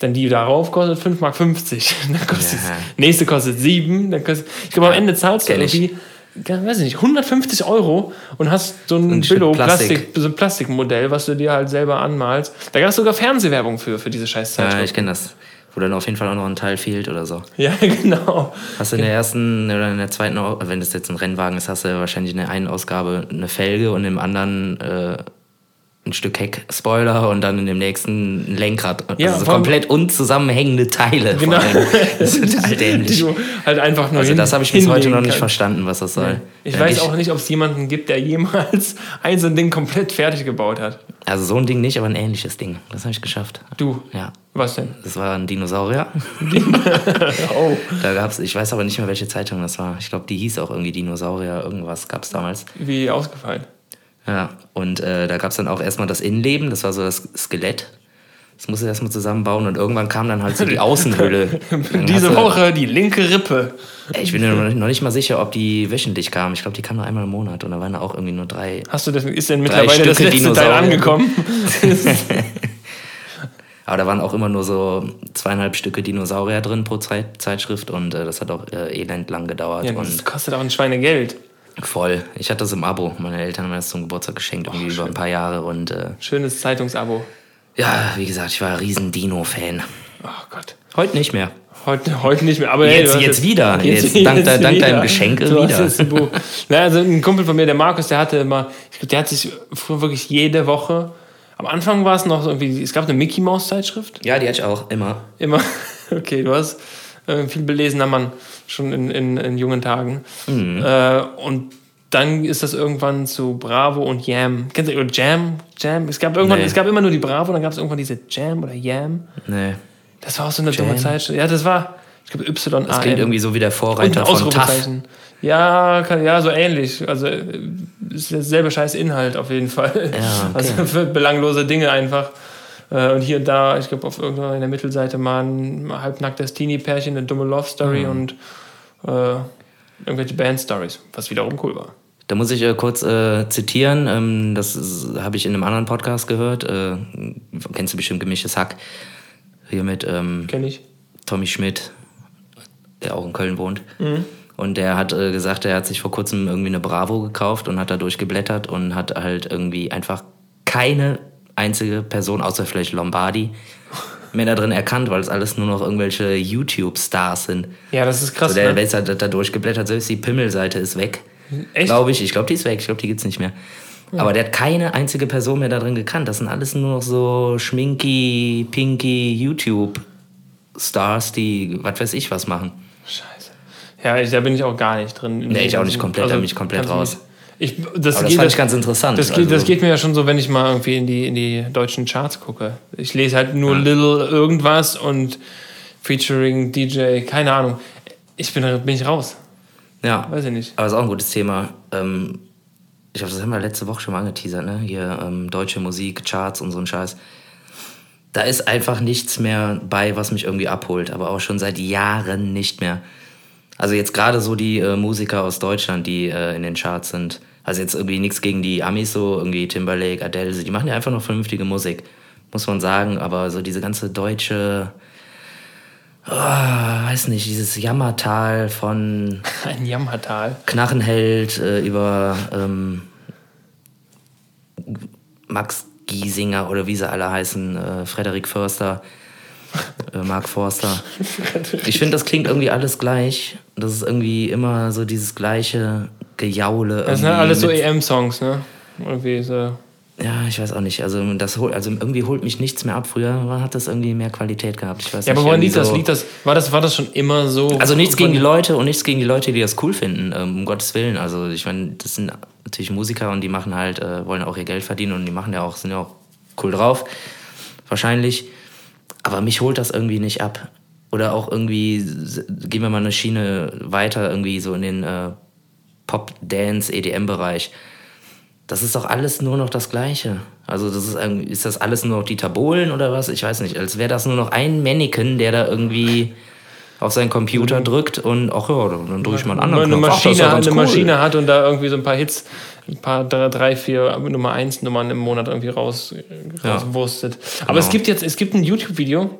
Dann die darauf kostet 5 Mark 50. [laughs] Dann kostet Ja. nächste kostet 7. Dann kostet, ich glaube, am Ende zahlst du irgendwie, ja, weiß ich nicht, 150 Euro und hast so ein ein Billo-Plastik, Plastik. so ein Plastikmodell, was du dir halt selber anmalst. Da gab es sogar Fernsehwerbung für, für diese scheiß Ja, Zeitschrift. ich kenne das. Wo dann auf jeden Fall auch noch ein Teil fehlt oder so. Ja, [laughs] genau. Hast du in der ersten oder in der zweiten, wenn das jetzt ein Rennwagen ist, hast du wahrscheinlich in der einen Ausgabe eine Felge und im anderen äh, ein Stück Heck-Spoiler und dann in dem nächsten ein Lenkrad. Ja, also so vor allem- komplett unzusammenhängende Teile. Genau. [laughs] Das ist dämlich. du halt einfach nur Also das habe ich bis heute noch nicht kannst. verstanden, was das soll. Ich Ja, weiß auch nicht, ob es jemanden gibt, der jemals [laughs] ein so ein Ding komplett fertig gebaut hat. Also so ein Ding nicht, aber ein ähnliches Ding. Das habe ich geschafft. Du, Ja. was denn? Das war ein Dinosaurier. [laughs] Oh, Da gab's, ich weiß aber nicht mehr, welche Zeitung das war. Ich glaube, die hieß auch irgendwie Dinosaurier, irgendwas gab es damals. wie ausgefallen. Ja, und äh, da gab es dann auch erstmal das Innenleben, das war so das Skelett. Das musste erstmal zusammenbauen und irgendwann kam dann halt so die [laughs] Außenhülle. Diese Woche die linke Rippe. Ey, Ich bin mir noch nicht- mal sicher, ob die wöchentlich kam. Ich glaube, die kam nur einmal im Monat und da waren da auch irgendwie nur drei. Hast du das, ist denn mittlerweile das letzte Teil Dinosaurier. angekommen? [laughs] Aber da waren auch immer nur so zweieinhalb Stücke Dinosaurier drin pro Zeit, Zeitschrift und äh, das hat auch äh, elend lang gedauert. Ja, das und kostet auch ein Schweinegeld. Voll. Ich hatte das im Abo. Meine Eltern haben mir das zum Geburtstag geschenkt, irgendwie über ein paar Jahre. Und äh, Schönes Zeitungsabo. ja, wie gesagt, ich war ein riesen Dino-Fan. Oh Gott. Heute nicht mehr. Heute, heute nicht mehr, aber Jetzt- hey, jetzt wieder. [laughs] Jetzt dank de- dank deinem Geschenke du wieder. Hast jetzt ein Buch. Na, also ein Kumpel von mir, der Markus, der hatte immer, ich glaube, der hat sich früher wirklich jede Woche, am Anfang war es noch irgendwie, es gab eine Mickey Mouse Zeitschrift, Ja, die hatte ich auch immer. immer, [laughs] okay, du hast äh, viel belesener Mann, schon in, in, in jungen Tagen. Mhm. Äh, und dann ist das irgendwann zu Bravo und Yam. Kennst du Jam? Jam? Es gab irgendwann, Nee. es gab immer nur die Bravo, dann gab es irgendwann diese Jam oder Yam. Nee. Das war auch so eine dumme Jam? Zeitschrift. Ja, das war, ich glaube, Y. Das klingt irgendwie so wie der Vorreiter von TAF. Ja, kann, ja, so ähnlich. Also äh, ist derselbe scheiß Inhalt auf jeden Fall. Ja, okay. Also für belanglose Dinge einfach. Äh, Und hier und da, ich glaube, auf irgendeiner in der Mittelseite mal ein halbnacktes Teenie-Pärchen, eine dumme Love-Story Mhm. und äh, irgendwelche Band-Stories, was wiederum cool war. Da muss ich äh, kurz äh, zitieren, ähm, das habe ich in einem anderen Podcast gehört. Äh, kennst du bestimmt Gemischtes Hack? Hier mit ähm, Kenn ich. Tommy Schmidt, der auch in Köln wohnt. Mhm. Und der hat äh, gesagt, er hat sich vor kurzem irgendwie eine Bravo gekauft und hat da durchgeblättert und hat halt irgendwie einfach keine einzige Person, außer vielleicht Lombardi, mehr da drin erkannt, weil es alles nur noch irgendwelche YouTube-Stars sind. Ja, das ist krass. Also der ne? Wälzer hat da durchgeblättert, selbst die Pimmelseite ist weg. Echt? Glaube ich. Ich glaube, die ist weg. Ich glaube, die gibt's nicht mehr. Aber der hat keine einzige Person mehr da drin gekannt. Das sind alles nur noch so schminky, pinky YouTube-Stars, die was weiß ich was machen. Scheiße. Ja, ich, da bin ich auch gar nicht drin. Nee, ich auch nicht komplett, da bin ich komplett raus. nicht- Ich, das Aber das geht, fand ich ganz interessant. Das geht, das Also- geht mir ja schon so, wenn ich mal irgendwie in die, in die deutschen Charts gucke. Ich lese halt nur Little irgendwas und featuring DJ, keine Ahnung. Ich bin, bin ich raus. Ja, Weiß ich nicht. aber ist auch ein gutes Thema. Ähm, ich glaube, das haben wir letzte Woche schon mal angeteasert, ne? Hier ähm, deutsche Musik, Charts und so ein Scheiß. Da ist einfach nichts mehr bei, was mich irgendwie abholt, aber auch schon seit Jahren nicht mehr. Also jetzt gerade so die äh, Musiker aus Deutschland, die äh, in den Charts sind. Also jetzt irgendwie nichts gegen die Amis so, irgendwie Timberlake, Adele, die machen ja einfach noch vernünftige Musik, muss man sagen. Aber so diese ganze deutsche, oh, weiß nicht, dieses Jammertal von [laughs] Ein Jammertal. Knarrenheld äh, über ähm, Max Giesinger oder wie sie alle heißen, äh, Frederik Förster, äh, Mark Forster. [laughs] Ich finde, das klingt irgendwie alles gleich. Das ist irgendwie immer so dieses gleiche Gejaule. Das sind halt alles so EM-Songs, ne? Irgendwie so. Ja, ich weiß auch nicht. Also, das holt, also irgendwie holt mich nichts mehr ab. Früher hat das irgendwie mehr Qualität gehabt. Ich weiß Ja, nicht, aber woran das? so- Liegt das? War das, war das schon immer so? Also nichts gegen die Leute und nichts gegen die Leute, die das cool finden, ähm, um Gottes Willen. Also ich meine, das sind natürlich Musiker und die machen halt, äh, wollen auch ihr Geld verdienen und die machen ja auch, sind ja auch cool drauf. Wahrscheinlich. Aber mich holt das irgendwie nicht ab. Oder auch irgendwie, gehen wir mal eine Schiene weiter, irgendwie so in den äh, Pop, Dance, EDM-Bereich. Das ist doch alles nur noch das Gleiche. Also das ist, ist das alles nur noch die Tabolen oder was? Ich weiß nicht. Als wäre das nur noch ein Mannequin, der da irgendwie auf seinen Computer drückt und ach ja, dann drücke ich mal einen anderen eine Knopf. Ach, Maschine, ganz eine cool. Maschine hat und da irgendwie so ein paar Hits, ein paar drei, vier Nummer 1 Nummern im Monat irgendwie raus, Ja. rauswurstet. Aber es gibt jetzt, es gibt ein YouTube-Video,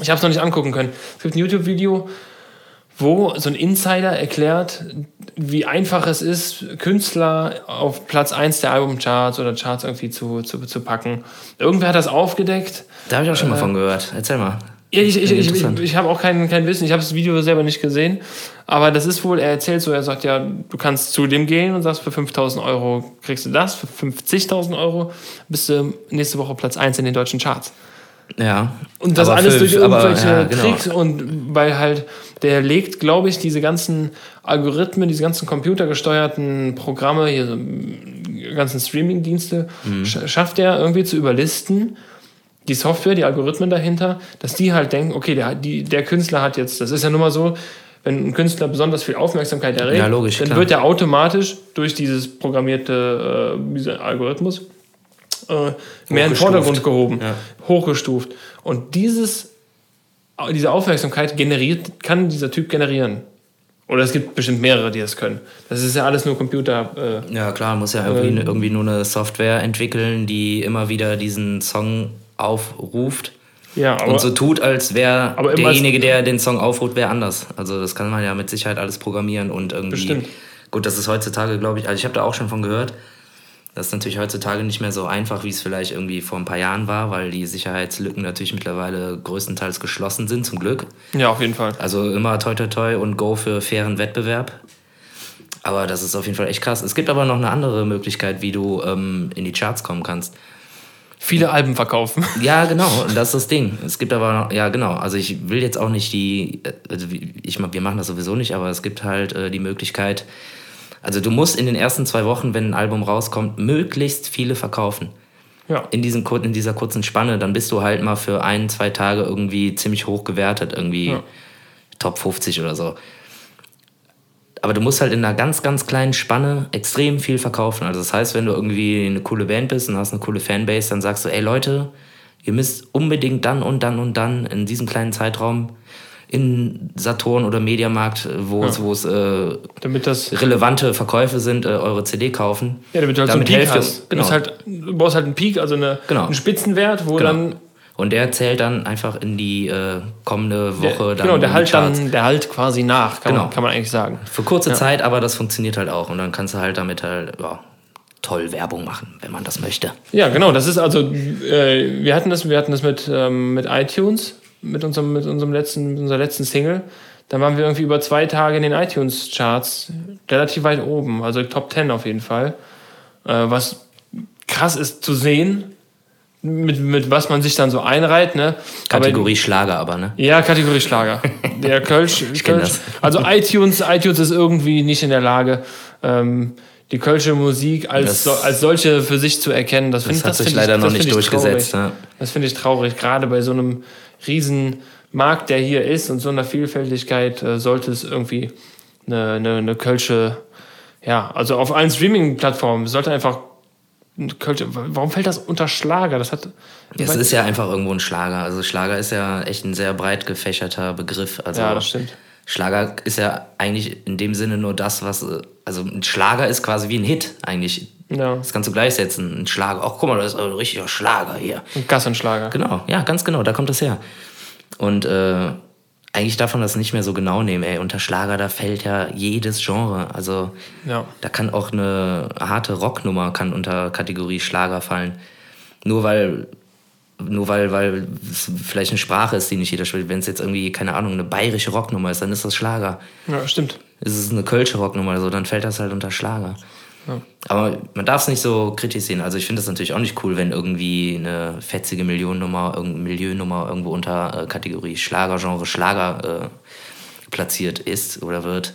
ich habe es noch nicht angucken können. Es gibt ein YouTube-Video, wo so ein Insider erklärt, wie einfach es ist, Künstler auf Platz 1 der Albumcharts oder Charts irgendwie zu, zu, zu packen. Irgendwer hat das aufgedeckt. Da habe ich auch schon mal von gehört. Erzähl mal. Ja, ich, ich, ich, ich, ich habe auch kein, kein Wissen, ich habe das Video selber nicht gesehen, aber das ist wohl, er erzählt so, er sagt ja, du kannst zu dem gehen und sagst, für 5000 Euro kriegst du das, für 50.000 Euro bist du nächste Woche Platz 1 in den deutschen Charts. Ja. Und das Aber alles für- durch aber, irgendwelche ja, genau. Tricks und weil halt, der legt, glaube ich, diese ganzen Algorithmen, diese ganzen computergesteuerten Programme, hier die ganzen Streaming-Dienste, Mhm. sch schafft er irgendwie zu überlisten, die Software, die Algorithmen dahinter, dass die halt denken, okay, der, die, der Künstler hat jetzt, das ist ja nun mal so, wenn ein Künstler besonders viel Aufmerksamkeit erregt, Ja, logisch, dann klar. wird er automatisch durch dieses programmierte äh, Algorithmus äh, mehr in den. Vordergrund gehoben, Ja. hochgestuft. Und dieses, diese Aufmerksamkeit generiert, kann dieser Typ generieren. Oder es gibt bestimmt mehrere, die das können. Das ist ja alles nur Computer. Äh, Ja, klar, muss ja irgendwie, irgendwie nur eine Software entwickeln, die immer wieder diesen Song aufruft. ja, aber und so tut, als wäre derjenige, der den Song aufruft, wäre anders. Also das kann man ja mit Sicherheit alles programmieren und irgendwie. Bestimmt. Gut, das ist heutzutage, glaube ich, also ich habe da auch schon von gehört. Das ist natürlich heutzutage nicht mehr so einfach, wie es vielleicht irgendwie vor ein paar Jahren war, weil die Sicherheitslücken natürlich mittlerweile größtenteils geschlossen sind, zum Glück. Ja, auf jeden Fall. Also immer toi toi toi und go für fairen Wettbewerb. Aber das ist auf jeden Fall echt krass. Es gibt aber noch eine andere Möglichkeit, wie du ähm, in die Charts kommen kannst. Viele Alben verkaufen. [laughs] Ja, genau, das ist das Ding. Es gibt aber noch, ja genau, also ich will jetzt auch nicht die, also ich, wir machen das sowieso nicht, aber es gibt halt äh, die Möglichkeit, also du musst in den ersten zwei Wochen, wenn ein Album rauskommt, möglichst viele verkaufen. Ja. In, diesen, in dieser kurzen Spanne, dann bist du halt mal für ein, zwei Tage irgendwie ziemlich hoch gewertet, irgendwie Ja. Top 50 oder so. Aber du musst halt in einer ganz, ganz kleinen Spanne extrem viel verkaufen. Also das heißt, wenn du irgendwie eine coole Band bist und hast eine coole Fanbase, dann sagst du, ey Leute, ihr müsst unbedingt dann und dann und dann in diesem kleinen Zeitraum in Saturn oder Mediamarkt, wo es, wo es äh, Damit das. relevante Verkäufe sind, äh, eure CD kaufen. Ja, damit du halt Damit so einen Peak hast. genau. Du, halt, du brauchst halt einen Peak, also eine, Genau. einen Spitzenwert, wo Genau. dann. Und der zählt dann einfach in die äh, kommende Der, Woche dann genau, der halt dann, der halt quasi nach, kann, Genau. man, kann man eigentlich sagen. Für kurze Zeit, aber das funktioniert halt auch. Und dann kannst du halt damit halt ja, toll Werbung machen, wenn man das möchte. Ja, genau, das ist also, äh, wir hatten das, wir hatten das mit, ähm, mit iTunes, mit unserem, mit unserem letzten, mit unserer letzten Single. Dann waren wir irgendwie über zwei Tage in den iTunes-Charts relativ weit oben, also Top 10 auf jeden Fall. Äh, was krass ist zu sehen, mit, mit was man sich dann so einreiht, ne? Aber- Kategorie Schlager aber, ne? Ja, Kategorie Schlager. [laughs] Der Kölsch. Ich Kölsch das. Also iTunes, iTunes ist irgendwie nicht in der Lage, ähm, die Kölsche Musik als, Das- so, als solche für sich zu erkennen. Das, find, Das hat sich find leider ich, noch das nicht durchgesetzt. Traurig. Ne? Das finde ich traurig. Gerade bei so einem riesen Markt, der hier ist und so einer Vielfältigkeit, äh, sollte es irgendwie eine, eine, eine Kölsche, ja, also auf allen Streaming-Plattformen sollte einfach eine Kölsche, warum fällt das unter Schlager? Das hat, Es ist ja einfach irgendwo ein Schlager. Also Schlager ist ja echt ein sehr breit gefächerter Begriff. Also ja, das stimmt. Schlager ist ja eigentlich in dem Sinne nur das, was. Also ein Schlager ist quasi wie ein Hit eigentlich. Ja, Das kannst du gleichsetzen. Ein Schlager. Ach, guck mal, das ist ein richtiger Schlager hier. ein Gassenschlager. Genau, ja, ganz genau, da kommt das her. Und äh, eigentlich darf man das nicht mehr so genau nehmen, ey. Unter Schlager, da fällt ja jedes Genre. Also Ja. da kann auch eine harte Rocknummer kann unter Kategorie Schlager fallen. Nur weil, nur weil, weil es vielleicht eine Sprache ist, die nicht jeder spricht. Wenn es jetzt irgendwie, keine Ahnung, eine bayerische Rocknummer ist, dann ist das Schlager. Ja, stimmt. Ist es eine kölsche Rocknummer oder so, dann fällt das halt unter Schlager. Aber man darf es nicht so kritisieren. Also ich finde das natürlich auch nicht cool, wenn irgendwie eine fetzige Millionennummer, irgendeine Milieunummer irgendwo unter äh, Kategorie Schlagergenre Schlager äh, platziert ist oder wird.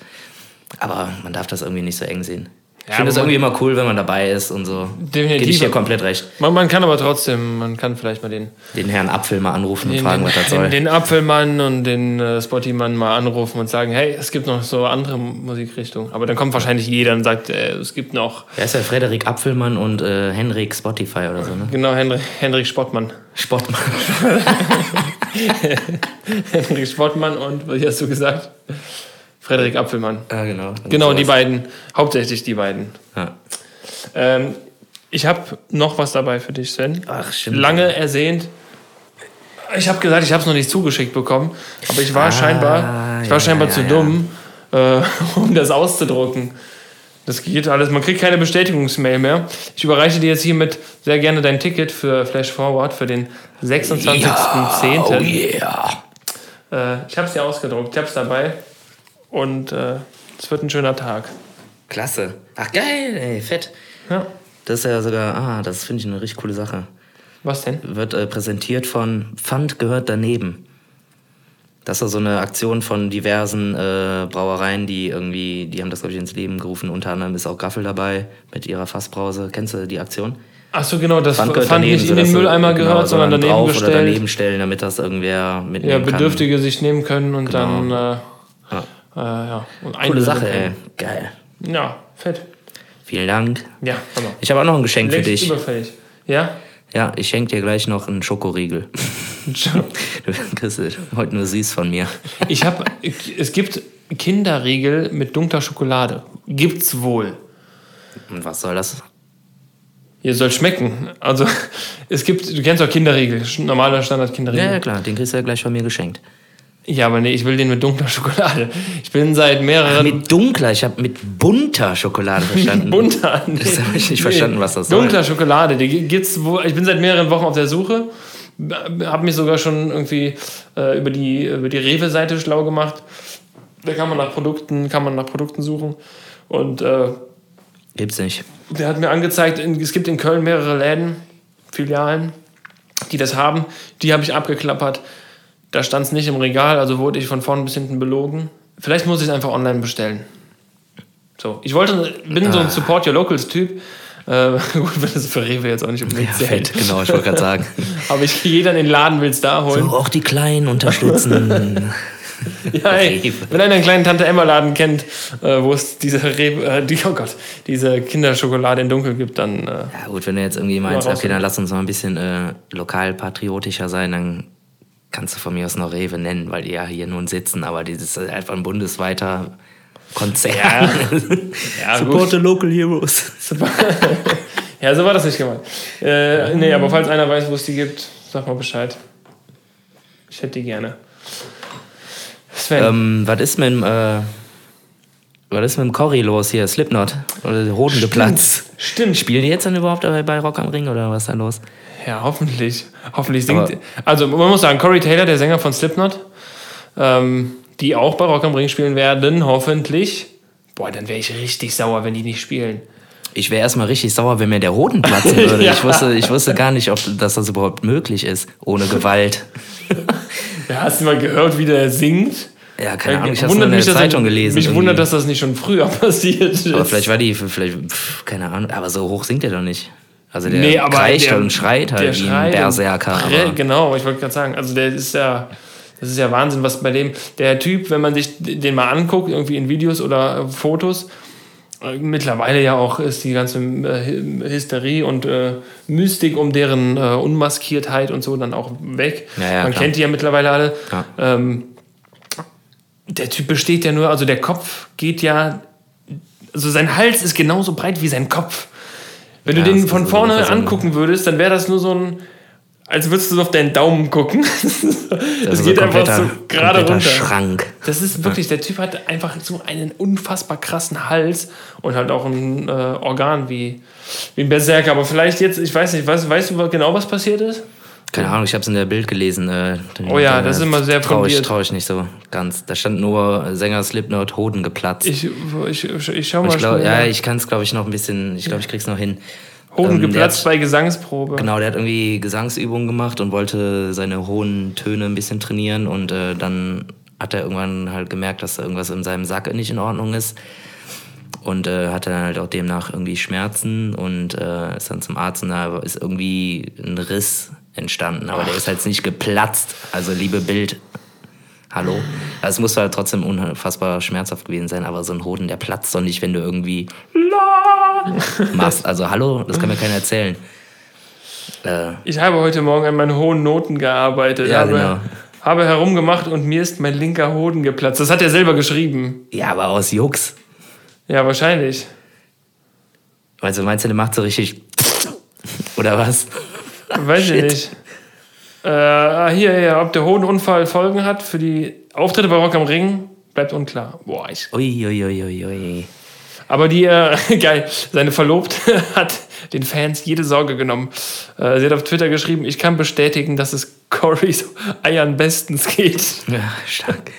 Aber man darf das irgendwie nicht so eng sehen. Ich Ja, finde es irgendwie immer cool, wenn man dabei ist und so. Definitiv. Gebe ich dir komplett recht. Man, man kann aber trotzdem, man kann vielleicht mal den, Den Herrn Apfel mal anrufen und den, fragen, den, was das soll. den Apfelmann und den äh, Spotty-Mann mal anrufen und sagen, hey, es gibt noch so andere Musikrichtungen. Aber dann kommt wahrscheinlich jeder und sagt, äh, es gibt noch, Wer ist ja Frederik Apfelmann und äh, Henrik Spotify oder so, ne? genau, Henrik, Henrik Spottmann. Sportmann. [laughs] Henrik Spottmann und, wie hast du gesagt? Frederik Apfelmann. ja, genau. Genau, die Sowas. beiden, hauptsächlich die beiden. Ja. Ähm, ich habe noch was dabei für dich, Sven. Ach, stimmt. Lange ersehnt. Ich habe gesagt, ich habe es noch nicht zugeschickt bekommen, aber ich war Ah, scheinbar, ich war ja, scheinbar ja, zu dumm, äh, [laughs] um das auszudrucken. Das geht alles. Man kriegt keine Bestätigungsmail mehr. Ich überreiche dir jetzt hiermit sehr gerne dein Ticket für Flash Forward für den 26.10. Ja, oh yeah. äh, ich habe es dir ausgedruckt, ich habe es dabei und äh, es wird ein schöner Tag. Klasse. Ach, geil, ey, fett. Ja. Das ist ja sogar, ah, das finde ich eine richtig coole Sache. Was denn? Wird äh, präsentiert von Pfand gehört daneben. Das ist so eine Aktion von diversen äh, Brauereien, die irgendwie, die haben das, glaube ich, ins Leben gerufen. Unter anderem ist auch Gaffel dabei mit ihrer Fassbrause. Kennst du die Aktion? Ach so, genau, das Pfand fand, nicht in so den Mülleimer genau, gehört, sondern daneben drauf gestellt. oder daneben stellen, damit das irgendwer mitnehmen ja, kann. Bedürftige sich nehmen können und Genau. dann äh, Ja. Äh, ja, und Coole Sache, ey. Geil. Ja, fett. Vielen Dank. Ja, hammer. Ich habe auch noch ein Geschenk für Längst dich. überfällig. Ja? Ja, ich schenke dir gleich noch einen Schokoriegel. [laughs] Du kriegst heute nur süß von mir. Ich habe, es gibt Kinderriegel mit dunkler Schokolade. Gibt's wohl. Und was soll das? Ihr soll schmecken. Also, es gibt, du kennst doch Kinderriegel, normaler Standard Ja, Kinderriegel. ja, klar, den kriegst du ja gleich von mir geschenkt. Ja, aber nee, ich will den mit dunkler Schokolade. Ich bin seit mehreren. Ach, mit dunkler, ich habe mit bunter Schokolade [laughs] verstanden. bunter? Nee. Das habe ich nicht verstanden, was das soll. Dunkler Schokolade, die gibt's wo. Ich bin seit mehreren Wochen auf der Suche. Habe mich sogar schon irgendwie äh, über die, über die Rewe-Seite schlau gemacht. Da kann man nach Produkten, kann man nach Produkten suchen. Und äh, gibt's nicht. Der hat mir angezeigt, es gibt in Köln mehrere Läden, Filialen, die das haben. Die habe ich abgeklappert. Da stand es nicht im Regal, also wurde ich von vorn bis hinten belogen. Vielleicht muss ich es einfach online bestellen. So, ich wollte, bin ah. so ein ah. Support Your Locals Typ. Äh, [laughs] gut, wenn das für Rewe jetzt auch nicht unbedingt ja, fett, genau, ich wollte gerade sagen. [laughs] Aber ich, jeder in den Laden will es da holen. So, auch die Kleinen unterstützen. [laughs] ja, ey, wenn einer einen kleinen Tante Emma Laden kennt, äh, wo es diese Rewe, äh, die, oh Gott, diese Kinderschokolade in Dunkel gibt, dann. Äh, ja gut, wenn du jetzt irgendwie meinst, okay, dann lass uns mal ein bisschen äh, lokalpatriotischer sein, dann kannst du von mir aus noch Rewe nennen, weil die ja hier nun sitzen, aber das ist einfach ein bundesweiter Konzern. Ja, [laughs] ja Support the local heroes. [laughs] ja, so war das nicht gemeint. Äh, nee, aber falls einer weiß, wo es die gibt, sag mal Bescheid. Ich hätte die gerne. Ähm, was ist mit dem, äh, was ist mit dem Cory los hier? Slipknot? Oder Hoden geplatzt? Stimmt. Spielen die jetzt dann überhaupt bei Rock am Ring oder was ist da los? Ja, hoffentlich. Hoffentlich singt. Aber also, man muss sagen, Corey Taylor, der Sänger von Slipknot, ähm, die auch bei Rock am Ring spielen werden, hoffentlich. Boah, dann wäre ich richtig sauer, wenn die nicht spielen. Ich wäre erstmal richtig sauer, wenn mir der Hoden platzen [laughs] würde. ja. ich, wusste, ich wusste gar nicht, ob, dass das überhaupt möglich ist, ohne Gewalt. [laughs] ja, hast du mal gehört, wie der singt? Ja, keine Ahnung, ich habe es in der Zeitung das, gelesen. Mich irgendwie. wundert, dass das nicht schon früher [laughs] passiert ist. Aber vielleicht war die, vielleicht, pf, keine Ahnung, aber so hoch singt er doch nicht. Also der nee, kreischt der, und schreit halt wie ein Berserker. Genau, ich wollte gerade sagen, also der ist ja, das ist ja Wahnsinn, was bei dem, der Typ, wenn man sich den mal anguckt, irgendwie in Videos oder Fotos, äh, mittlerweile ja auch ist die ganze äh, Hysterie und äh, Mystik um deren äh, Unmaskiertheit und so dann auch weg. Ja, ja, man klar. kennt die ja mittlerweile alle. Ja. Ähm, der Typ besteht ja nur, also der Kopf geht ja, also sein Hals ist genauso breit wie sein Kopf. Wenn ja, du den von vorne angucken würdest, dann wäre das nur so ein, als würdest du auf deinen Daumen gucken. [laughs] das, geht einfach so gerade runter. Schrank. Das ist wirklich, der Typ hat einfach so einen unfassbar krassen Hals und halt auch ein äh, Organ wie, wie ein Berserker. Aber vielleicht jetzt, ich weiß nicht, weißt, weißt du genau, was passiert ist? Keine Ahnung, ich habe es in der Bild gelesen. Äh, oh ja, das ist immer sehr traurig. ich, trau ich nicht so ganz. Da stand nur Sänger Slipknot, Hoden geplatzt. Ich, ich, ich schau mal. Ich glaub, ja, ich kann es, glaube ich, noch ein bisschen, ich glaube, ich krieg's noch hin. Hoden ähm, geplatzt hat, bei Gesangsprobe. Genau, der hat irgendwie Gesangsübungen gemacht und wollte seine hohen Töne ein bisschen trainieren und äh, dann hat er irgendwann halt gemerkt, dass da irgendwas in seinem Sack nicht in Ordnung ist und äh, hatte dann halt auch demnach irgendwie Schmerzen und äh, ist dann zum Arzt und da ist irgendwie ein Riss entstanden, aber Ach. der ist halt nicht geplatzt. Also liebe Bild, hallo. Es muss halt trotzdem unfassbar schmerzhaft gewesen sein, aber so ein Hoden, der platzt doch nicht, wenn du irgendwie machst. Also hallo, das kann mir keiner erzählen. Äh, ich habe heute Morgen an meinen hohen Noten gearbeitet. Ja, habe, genau. habe herumgemacht und mir ist mein linker Hoden geplatzt. Das hat er selber geschrieben. Ja, aber aus Jux. Ja, wahrscheinlich. Also meinst du, der macht so richtig oder was? Weiß ich nicht. Äh, ah, hier, ja, ob der Hodenunfall Folgen hat für die Auftritte bei Rock am Ring, bleibt unklar. Boah, ich. Ui, ui, ui, ui, ui. Aber die, äh, [laughs] geil, seine Verlobte [laughs] hat den Fans jede Sorge genommen. Äh, sie hat auf Twitter geschrieben, ich kann bestätigen, dass es Corys Eiern bestens geht. Ja, stark.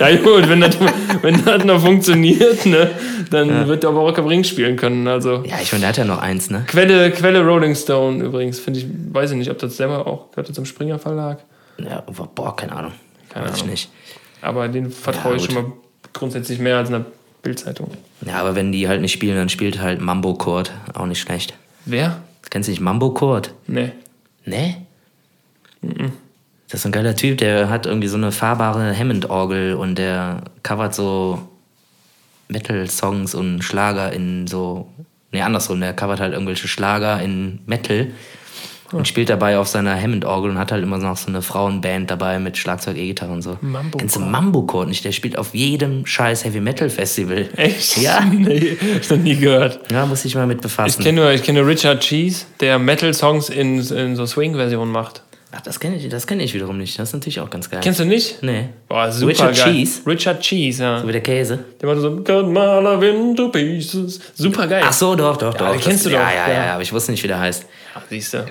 Ja gut, wenn das, wenn das noch funktioniert, ne, dann ja. wird er aber am Ring spielen können. Also. Ja, ich meine, der hat ja noch eins, ne? Quelle, Quelle Rolling Stone übrigens, finde ich, weiß ich nicht, ob das selber auch, gehört im Springer Verlag? Ja, boah, keine Ahnung. Keine weiß Ahnung. ich nicht. Aber den vertraue ja, ich schon mal grundsätzlich mehr als einer Bildzeitung. Ja, aber wenn die halt nicht spielen, dann spielt halt Mambo Court. Auch nicht schlecht. Wer? Kennst du nicht Mambo Court? Nee. Nee? Mhm. Das ist ein geiler Typ, der hat irgendwie so eine fahrbare Hammond-Orgel und der covert so Metal-Songs und Schlager in so. Nee, andersrum, der covert halt irgendwelche Schlager in Metal und spielt dabei auf seiner Hammond-Orgel und hat halt immer noch so eine Frauenband dabei mit Schlagzeug, E-Gitarre und so. Mambo Kennst du Mambo Chord nicht? Der spielt auf jedem scheiß Heavy Metal Festival. Echt? [laughs] Ja. [laughs] nee, ich noch nie gehört. Ja, muss ich mal mit befassen. Ich kenne nur, kenn nur Richard Cheese, der Metal-Songs in, in so Swing-Versionen macht. Ach, das kenne ich, das kenn ich wiederum nicht. Das ist natürlich auch ganz geil. Kennst du nicht? Nee. Boah, super Richard geil. Cheese? Richard Cheese, ja. So wie der Käse. Der macht so, Cut my love into pieces. Super geil. Ach so, doch, doch, doch. den kennst das, du doch, Ja, ja, ja, ja. ja, aber ich wusste nicht, wie der heißt. Ja, siehst du.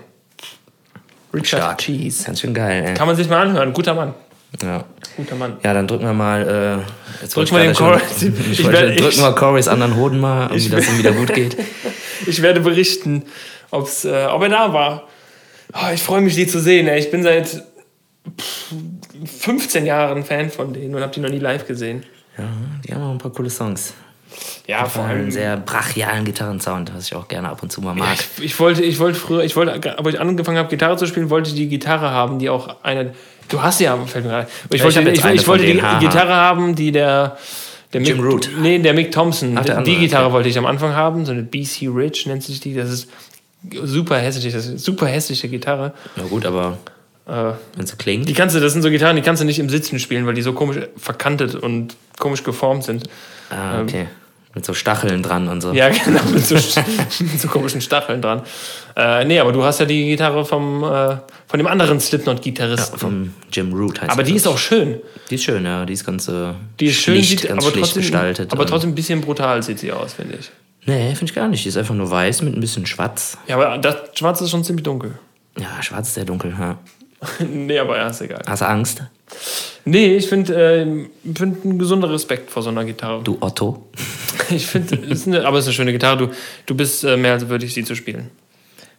Richard Stark. Cheese. Ganz schön geil, ey. Kann man sich mal anhören. Guter Mann. Ja. Guter Mann. Ja, dann drücken wir mal. Äh, jetzt Drück wollte mal ich den schon- Ich, Ich werde- drücken wir Corys anderen Hoden mal, Ich dass es ihm wieder gut geht. [laughs] Ich werde berichten, ob's, äh, ob er da war. Oh, ich freue mich, die zu sehen. Ey. Ich bin seit pff, 15 Jahren Fan von denen und habe die noch nie live gesehen. Ja, die haben auch ein paar coole Songs. Ja, vor Einen allem. sehr brachialen Gitarrensound, was ich auch gerne ab und zu mal mag. Ich, ich wollte, ich wollte früher, ich wollte, aber ich angefangen habe, Gitarre zu spielen, wollte ich die Gitarre haben, die auch eine. Du hast ja, fällt mir gerade. Ich ich wollte, ich, ich, von wollte die denen, haha. Gitarre haben, die der. der Jim Mick, Root. Nee, der Mick Thompson. Ach, der die Gitarre wollte ich am Anfang haben, so eine BC Rich nennt sich die. Das ist super hässlich, das ist super hässliche Gitarre. Na gut, aber Äh, wenn so klingt. die kannst du, das sind so Gitarren, die kannst du nicht im Sitzen spielen, weil die so komisch verkantet und komisch geformt sind. Ah, okay. Mit so Stacheln dran und so. Ähm. Ja, [laughs] genau, mit so, mit so komischen Stacheln dran. Äh, nee, aber du hast ja die Gitarre vom, äh, von dem anderen Slipknot-Gitarristen. Vom Jim Root heißt aber die das. ist auch schön. Die ist schön, ja. Die ist ganz äh, Die ist schön, schlicht, sieht, ganz aber, schlicht trotzdem, gestaltet. aber trotzdem ein bisschen brutal sieht sie aus, finde ich. Nee, finde ich gar nicht. Die ist einfach nur weiß mit ein bisschen schwarz. Ja, aber das Schwarze ist schon ziemlich dunkel. Ja, schwarz ist sehr dunkel. Ja. [laughs] nee, aber ja, ist egal. Hast du Angst? Nee, ich finde äh, find einen gesunder Respekt vor so einer Gitarre. Du Otto? [laughs] Ich finde, aber es ist eine schöne Gitarre. Du, du bist äh, mehr als würdig, sie zu spielen.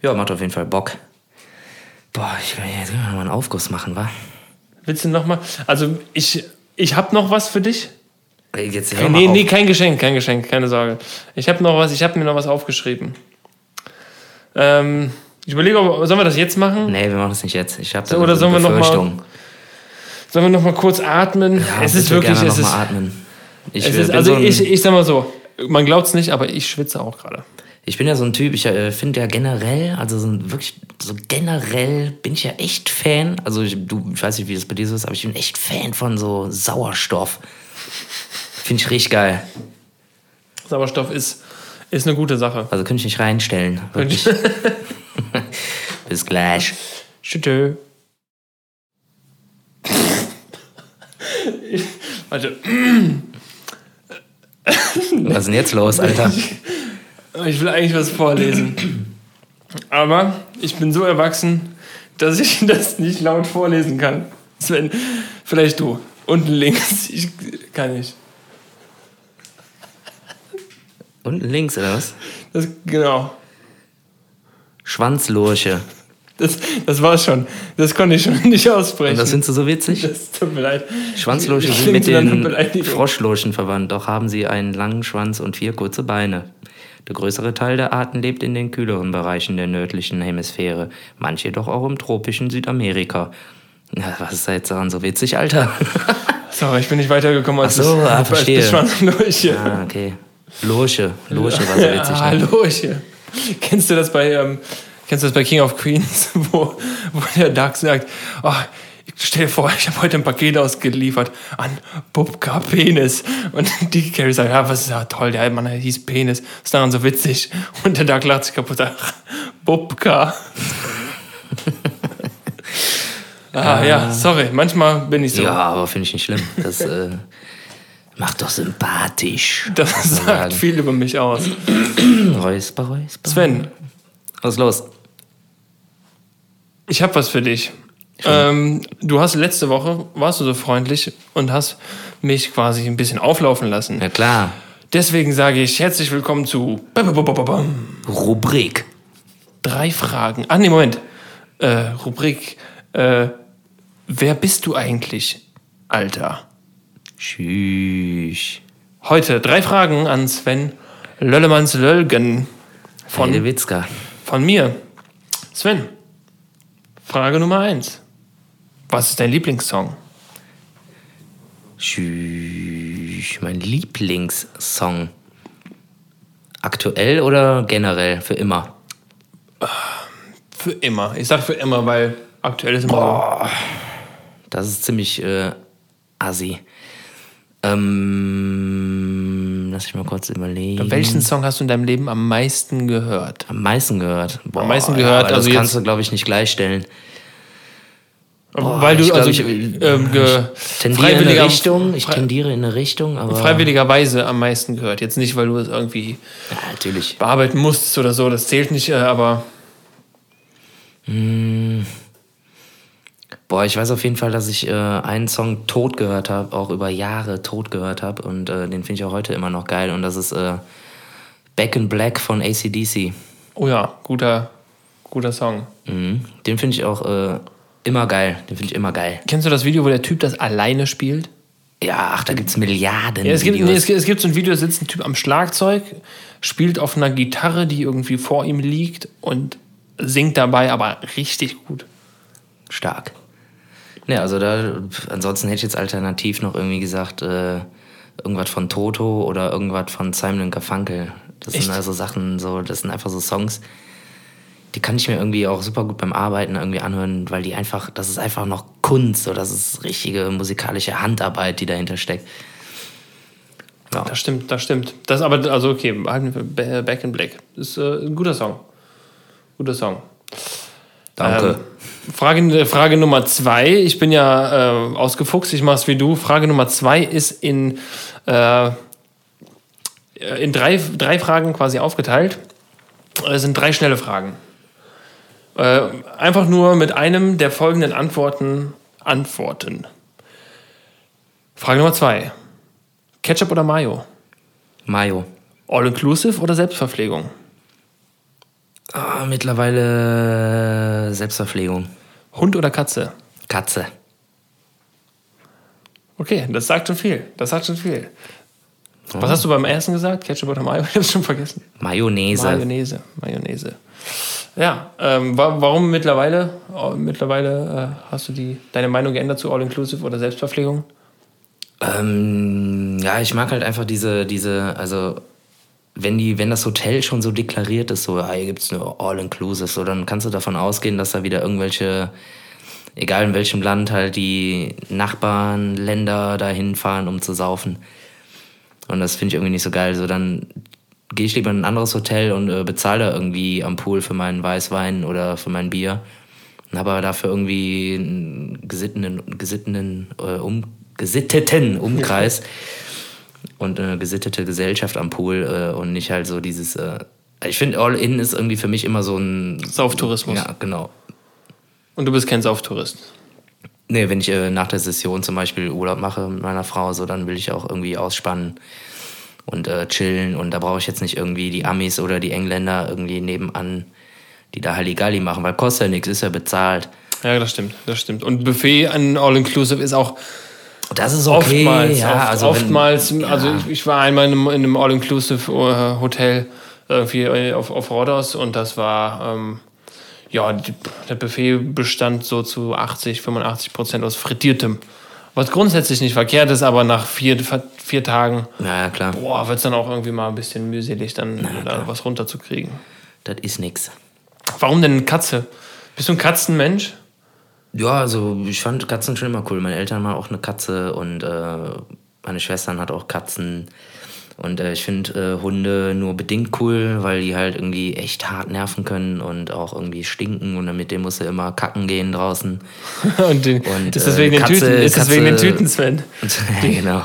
Ja, macht auf jeden Fall Bock. Boah, ich will jetzt mal einen Aufguss machen, wa? Willst du noch mal? Also, ich, ich habe noch was für dich. Jetzt hör nee, nee, kein Geschenk, kein Geschenk, keine Sorge. Ich habe noch was, ich habe mir noch was aufgeschrieben. Ähm, ich überlege, sollen wir das jetzt machen? Nee, wir machen das nicht jetzt. Ich habe So, oder so sollen wir noch mal-. Sollen wir noch mal kurz atmen? Ja, es ist wirklich, gerne es noch ist, atmen. Ich, es äh, ist also so ich, ich sag mal so, man glaubt es nicht, aber ich schwitze auch gerade. ich bin ja so ein Typ, ich äh, finde ja generell, also so ein, wirklich, so generell bin ich ja echt Fan. Also ich, du, ich weiß nicht, wie das bei dir so ist, aber ich bin echt Fan von so Sauerstoff. Finde ich richtig geil. Sauerstoff ist, ist eine gute Sache. Also könnte ich nicht reinstellen. Wirklich. [laughs] Bis gleich. Schütte. [laughs] Warte, Was ist denn jetzt los, Alter? ich will eigentlich was vorlesen. Aber ich bin so erwachsen, dass ich [laughs] das nicht laut vorlesen kann. Sven, vielleicht du. Unten links. Ich kann nicht. Unten links, oder was? Das, genau. Schwanzlurche. Das, das war's schon. Das konnte ich schon [laughs] nicht aussprechen. Und das findest du so witzig? das tut mir leid. Schwanzlurche Das sind mit den. Froschlurchen verwandt, doch haben sie einen langen Schwanz und vier kurze Beine. Der größere Teil der Arten lebt in den kühleren Bereichen der nördlichen Hemisphäre, manche jedoch auch im tropischen Südamerika. Ja, was ist da jetzt daran so witzig, Alter? [laughs] Sorry, ich bin nicht weitergekommen als Ach so, bis, ah, als bis Schwanzlurche. ah, okay. Lurche, Lurche war so witzig. Ja, Ne? Ich, kennst du das bei ähm, kennst du das bei King of Queens, [laughs] wo, wo der Doug sagt, oh, stell dir vor, ich habe heute ein Paket ausgeliefert an Bubka Penis. Und die Carrie sagt, ja, was ist ja toll, der Mann der hieß Penis. Ist daran so witzig. Und der Doug lacht sich kaputt, sagt, Bubka. [laughs] ah, ja, sorry, manchmal bin ich so. Ja, aber finde ich nicht schlimm. Das äh, macht doch sympathisch. Das sagt sagen. viel über mich aus. [clears throat] Räusper, räusper. Sven, Was ist los? Ich habe was für dich. Ähm, du hast letzte Woche, warst du so freundlich und hast mich quasi ein bisschen auflaufen lassen. Ja klar. Deswegen sage ich herzlich willkommen zu Rubrik. drei Fragen. Ah, nee, Moment. Äh, Rubrik. Äh, wer bist du eigentlich, Alter? Tschüss. Heute drei Fragen an Sven Löllemanns Lölgen von, Heidewitzka. von mir. Sven, Frage Nummer eins. Was ist dein Lieblingssong? Tschüss. Mein Lieblingssong. Aktuell oder generell? Für immer? Für immer. Ich sag für immer, weil aktuell ist immer Das ist ziemlich äh, assi. Ähm, lass ich mal kurz überlegen. so. Welchen Song hast du in deinem Leben am meisten gehört? Am meisten gehört. Boah, Am meisten gehört, das also kannst jetzt- du, glaube ich, nicht gleichstellen. Boah, Weil du ich also glaub, ich, ähm, ge, ich tendiere in eine Richtung, ich tendiere in eine Richtung, aber freiwilligerweise am meisten gehört. Jetzt nicht, weil du es irgendwie ja, natürlich. bearbeiten musst oder so, das zählt nicht, äh, aber Boah, ich weiß auf jeden Fall, dass ich äh, einen Song tot gehört habe, auch über Jahre tot gehört habe und äh, den finde ich auch heute immer noch geil und das ist äh, Back in Black von ACDC. oh ja, guter, guter Song. Mhm. Den finde ich auch äh, immer geil, den finde ich immer geil. Kennst du das Video, wo der Typ das alleine spielt? Ja, ach, da gibt es Milliarden Ja, es, gibt, nee, es, gibt, es gibt so ein Video, da sitzt ein Typ am Schlagzeug, spielt auf einer Gitarre, die irgendwie vor ihm liegt und singt dabei aber richtig gut. Stark. Ne, also da, ansonsten hätte ich jetzt alternativ noch irgendwie gesagt, äh, irgendwas von Toto oder irgendwas von Simon Garfunkel. Das Echt? sind also Sachen, so, das sind einfach so Songs, die kann ich mir irgendwie auch super gut beim Arbeiten irgendwie anhören, weil die einfach, das ist einfach noch Kunst oder das ist richtige musikalische Handarbeit, die dahinter steckt. Ja. Das stimmt, das stimmt. Das aber, also okay, Ba- Back in Black. Ist äh, ein guter Song. Guter Song. Danke. Ähm, Frage, Frage Nummer zwei. Ich bin ja äh, ausgefuchst, ich mach's wie du. Frage Nummer zwei ist in, äh, in drei, drei Fragen quasi aufgeteilt. Es sind drei schnelle Fragen. Äh, einfach nur mit einem der folgenden Antworten antworten. Frage Nummer zwei. Ketchup oder Mayo? Mayo. All-inclusive oder Selbstverpflegung? Ah, mittlerweile Selbstverpflegung. Hund oder Katze? Katze. Okay, das sagt schon viel. Das sagt schon viel. Was hast du beim ersten gesagt? Ketchup oder Mayo? [laughs] Ich hab's schon vergessen. Mayonnaise. Mayonnaise. Mayonnaise. Ja, ähm, wa warum mittlerweile? Oh, mittlerweile äh, hast du die, deine Meinung geändert zu All-Inclusive oder Selbstverpflegung? Ähm, ja, ich mag halt einfach diese, diese, also wenn die, wenn das Hotel schon so deklariert ist, so, ah, hier gibt's nur All-Inclusive, so, dann kannst du davon ausgehen, dass da wieder irgendwelche, egal in welchem Land, halt die Nachbarn, Länder dahin fahren, um zu saufen. Und das finde ich irgendwie nicht so geil. So, dann gehe ich lieber in ein anderes Hotel und äh, bezahle da irgendwie am Pool für meinen Weißwein oder für mein Bier. Und habe aber dafür irgendwie einen gesittenen, gesittenen, äh, um, gesitteten Umkreis [laughs] und eine gesittete Gesellschaft am Pool äh, und nicht halt so dieses. Äh, ich finde, All-In ist irgendwie für mich immer so ein. Sauftourismus. Ja, genau. Und du bist kein Sauftourist. Nee, wenn ich äh, nach der Session zum Beispiel Urlaub mache mit meiner Frau, so dann will ich auch irgendwie ausspannen und äh, chillen. Und da brauche ich jetzt nicht irgendwie die Amis oder die Engländer irgendwie nebenan, die da Halligalli machen, weil kostet ja nichts, ist ja bezahlt. Ja, das stimmt, das stimmt. Und Buffet an All-Inclusive ist auch Das ist okay. oftmals, ja, oft, also wenn- oftmals, also ich, ich war einmal in einem, in einem All-Inclusive-Hotel irgendwie äh, auf, auf Rhodos und das war, ähm, ja, der Buffet bestand so zu 80, 85 Prozent aus Frittiertem. Was grundsätzlich nicht verkehrt ist, aber nach vier, vier Tagen, Ja, ja, klar. boah, wird es dann auch irgendwie mal ein bisschen mühselig, dann da was runterzukriegen. Das ist nix. Warum denn eine Katze? Bist du ein Katzenmensch? Ja, also ich fand Katzen schon immer cool. Meine Eltern haben auch eine Katze und äh, meine Schwestern hat auch Katzen. Und äh, ich finde äh, Hunde nur bedingt cool, weil die halt irgendwie echt hart nerven können und auch irgendwie stinken und mit dem musst du immer kacken gehen draußen. [laughs] Und, den, Und, ist das äh, wegen den Katze- Tüten? Ist das wegen den Tüten, Sven? Und, [laughs] ja, genau.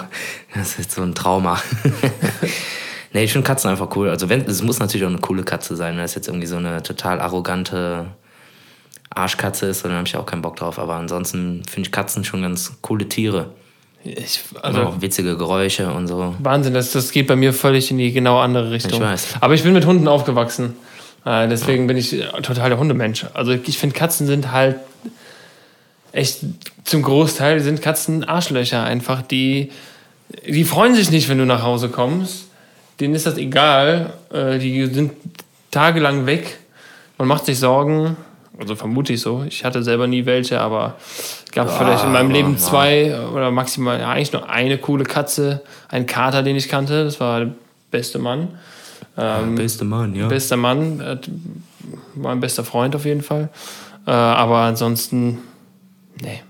Das ist so ein Trauma. [laughs] nee, ich finde Katzen einfach cool. Also wenn, es muss natürlich auch eine coole Katze sein. Wenn das jetzt irgendwie so eine total arrogante Arschkatze ist, dann habe ich auch keinen Bock drauf. Aber ansonsten finde ich Katzen schon ganz coole Tiere. Ich, Also auch witzige Geräusche und so. Wahnsinn, das, das geht bei mir völlig in die genau andere Richtung. Ich weiß. Aber ich bin mit Hunden aufgewachsen. Äh, deswegen bin ich äh, total der Hundemensch. Also ich finde, Katzen sind halt echt zum Großteil sind Katzen Arschlöcher einfach. Die, die freuen sich nicht, wenn du nach Hause kommst. Denen ist das egal. Äh, die sind tagelang weg. Man macht sich Sorgen. Also vermute ich so. Ich hatte selber nie welche, aber gab vielleicht in meinem Leben ja. zwei oder maximal ja, eigentlich nur eine coole Katze, ein Kater, den ich kannte. Das war der beste Mann. Ähm, Beste Mann, ja. bester Mann, äh, mein bester Freund auf jeden Fall. Äh, aber ansonsten, nee.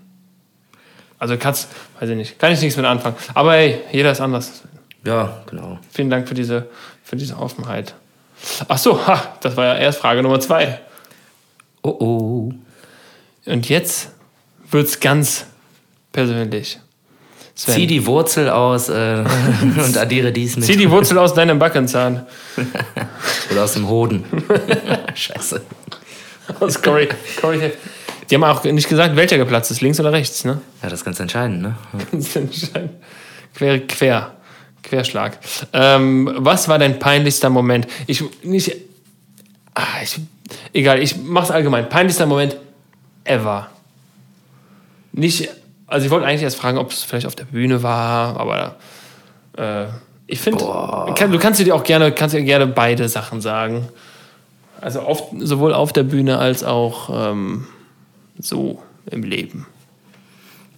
Also Katz, weiß ich nicht, kann ich nichts mit anfangen. Aber hey, jeder ist anders. Ja, genau. Vielen Dank für diese, für diese Offenheit. Ach so, ha, das war ja erst Frage Nummer zwei. Oh oh. Und jetzt wird's ganz persönlich. Sven. Zieh die Wurzel aus äh, [laughs] und addiere dies mit. Zieh die Wurzel aus deinem Backenzahn. [laughs] Oder aus dem Hoden. [laughs] Scheiße. Aus Corey, Corey. Die haben auch nicht gesagt, welcher geplatzt ist, links oder rechts, ne? Ja, das ist ganz entscheidend, ne? Ganz entscheidend. Quer, quer. Querschlag. Ähm, was war dein peinlichster Moment? Ich nicht. Ah, ich, egal, ich mach's allgemein. Peinlichster Moment ever. Nicht. Also ich wollte eigentlich erst fragen, ob es vielleicht auf der Bühne war, aber äh, ich finde, kann, du kannst dir auch gerne, kannst dir gerne beide Sachen sagen. Also auf, sowohl auf der Bühne als auch ähm, so im Leben.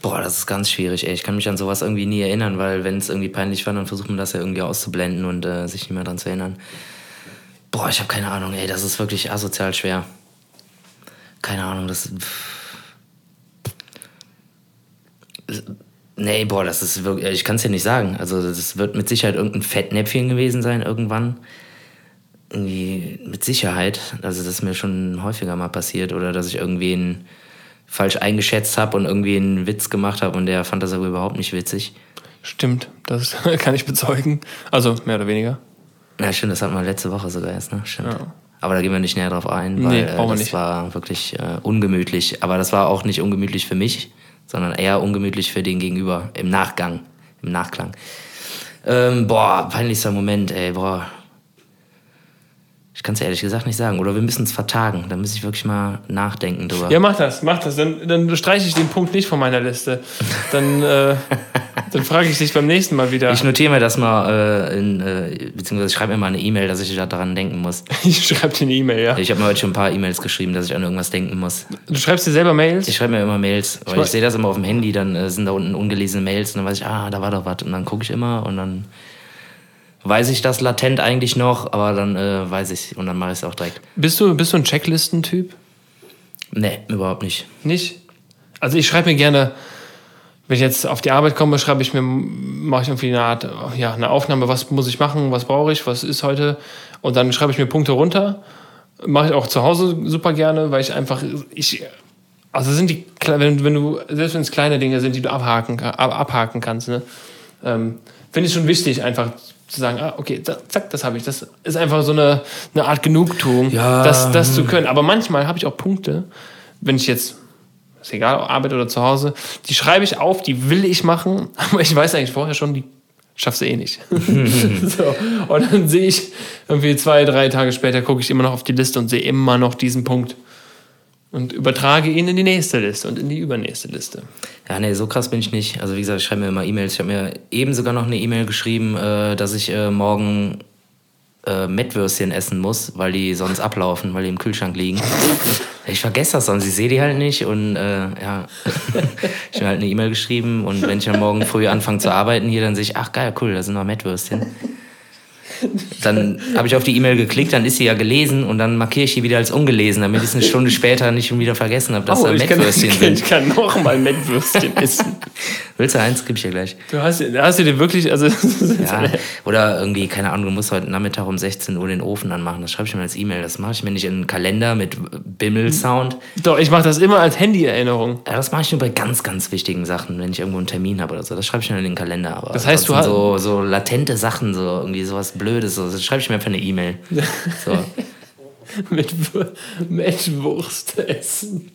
Boah, das ist ganz schwierig, ey. Ich kann mich an sowas irgendwie nie erinnern, weil wenn es irgendwie peinlich war, dann versucht man das ja irgendwie auszublenden und äh, sich nicht mehr dran zu erinnern. Boah, ich habe keine Ahnung, ey. Das ist wirklich asozial schwer. Keine Ahnung, das. Nee, boah, das ist wirklich. Ich kann es dir nicht sagen. Also, das wird mit Sicherheit irgendein Fettnäpfchen gewesen sein, irgendwann. Irgendwie mit Sicherheit. Also, das ist mir schon häufiger mal passiert. Oder dass ich irgendwen falsch eingeschätzt habe und irgendwie einen Witz gemacht habe und der fand das aber überhaupt nicht witzig. Stimmt, das [laughs] kann ich bezeugen. Also mehr oder weniger. Ja, stimmt, das hatten wir letzte Woche sogar erst, ne? Stimmt. Ja. Aber da gehen wir nicht näher drauf ein, weil Nee, äh, das nicht. war wirklich äh, ungemütlich. Aber das war auch nicht ungemütlich für mich, sondern eher ungemütlich für den Gegenüber im Nachgang, im Nachklang. Ähm, boah, peinlichster Moment, ey, boah. Ich kann es ehrlich gesagt nicht sagen. Oder wir müssen es vertagen. Da muss ich wirklich mal nachdenken drüber. Ja, mach das, mach das. Dann, dann streiche ich den Punkt nicht von meiner Liste. Dann, äh, [laughs] dann frage ich dich beim nächsten Mal wieder. Ich notiere mir das mal, äh, in, äh, beziehungsweise ich schreibe mir mal eine E-Mail, dass ich da daran denken muss. [laughs] Ich schreibe dir eine E-Mail, ja. Ich habe mir heute schon ein paar E-Mails geschrieben, dass ich an irgendwas denken muss. Du schreibst dir selber Mails? Ich schreibe mir immer Mails, weil Ich ich, sehe das immer auf dem Handy, dann äh, sind da unten ungelesene Mails und dann weiß ich, ah, da war doch was. Und dann gucke ich immer und dann weiß ich das latent eigentlich noch, aber dann äh, weiß ich und dann mache ich es auch direkt. Bist du, bist du ein Checklistentyp? Nee, überhaupt nicht. Nicht? Also ich schreibe mir gerne, wenn ich jetzt auf die Arbeit komme, schreibe ich mir, mache ich irgendwie eine Art, ja, eine Aufnahme, was muss ich machen, was brauche ich, was ist heute. Und dann schreibe ich mir Punkte runter. Mache ich auch zu Hause super gerne, weil ich einfach, ich, also sind die, wenn, wenn du, selbst wenn es kleine Dinge sind, die du abhaken, ab, abhaken kannst, ne? ähm, finde ich schon wichtig, einfach zu sagen, ah, okay, zack, das habe ich. Das ist einfach so eine, eine Art Genugtuung, Ja, das, das zu können. Aber manchmal habe ich auch Punkte, wenn ich jetzt, ist egal, ob Arbeit oder zu Hause, die schreibe ich auf, die will ich machen, [laughs] aber ich weiß eigentlich vorher schon, die schaffst du eh nicht. [laughs] so. Und dann sehe ich irgendwie zwei, drei Tage später, gucke ich immer noch auf die Liste und sehe immer noch diesen Punkt. Und übertrage ihn in die nächste Liste und in die übernächste Liste. Ja, nee, so krass bin ich nicht. Also wie gesagt, ich schreibe mir immer E-Mails. Ich habe mir eben sogar noch eine E-Mail geschrieben, äh, dass ich äh, morgen äh, Mettwürstchen essen muss, weil die sonst ablaufen, weil die im Kühlschrank liegen. [laughs] Ich vergesse das sonst, ich sehe die halt nicht und äh, ja, [laughs] ich habe halt eine E-Mail geschrieben und wenn ich dann morgen früh anfange zu arbeiten hier, dann sehe ich, ach geil, cool, da sind noch Mettwürstchen. Dann habe ich auf die E-Mail geklickt, dann ist sie ja gelesen und dann markiere ich die wieder als ungelesen, damit ich es eine Stunde später nicht schon wieder vergessen habe, dass da Oh, ich kann, Mettwürstchen [laughs] ich sind. kann noch mal Mettwürstchen [laughs] essen. Willst du eins? Gib ich dir gleich. Du hast, hast du dir wirklich, also [laughs] Ja, oder irgendwie, keine Ahnung, du musst heute Nachmittag um 16 Uhr den Ofen anmachen. Das schreibe ich mir als E-Mail. Das mache ich mir nicht in einen Kalender mit Bimmel-Sound. Doch, ich mache das immer als Handy-Erinnerung. Ja, das mache ich nur bei ganz, ganz wichtigen Sachen, wenn ich irgendwo einen Termin habe oder so. Das schreibe ich mir in den Kalender. Aber Das heißt, du hast- so, so latente Sachen, so irgendwie sowas Blödes, so, das schreibe ich mir einfach eine E-Mail. So, [laughs] Mit Wür- Mettwurst essen.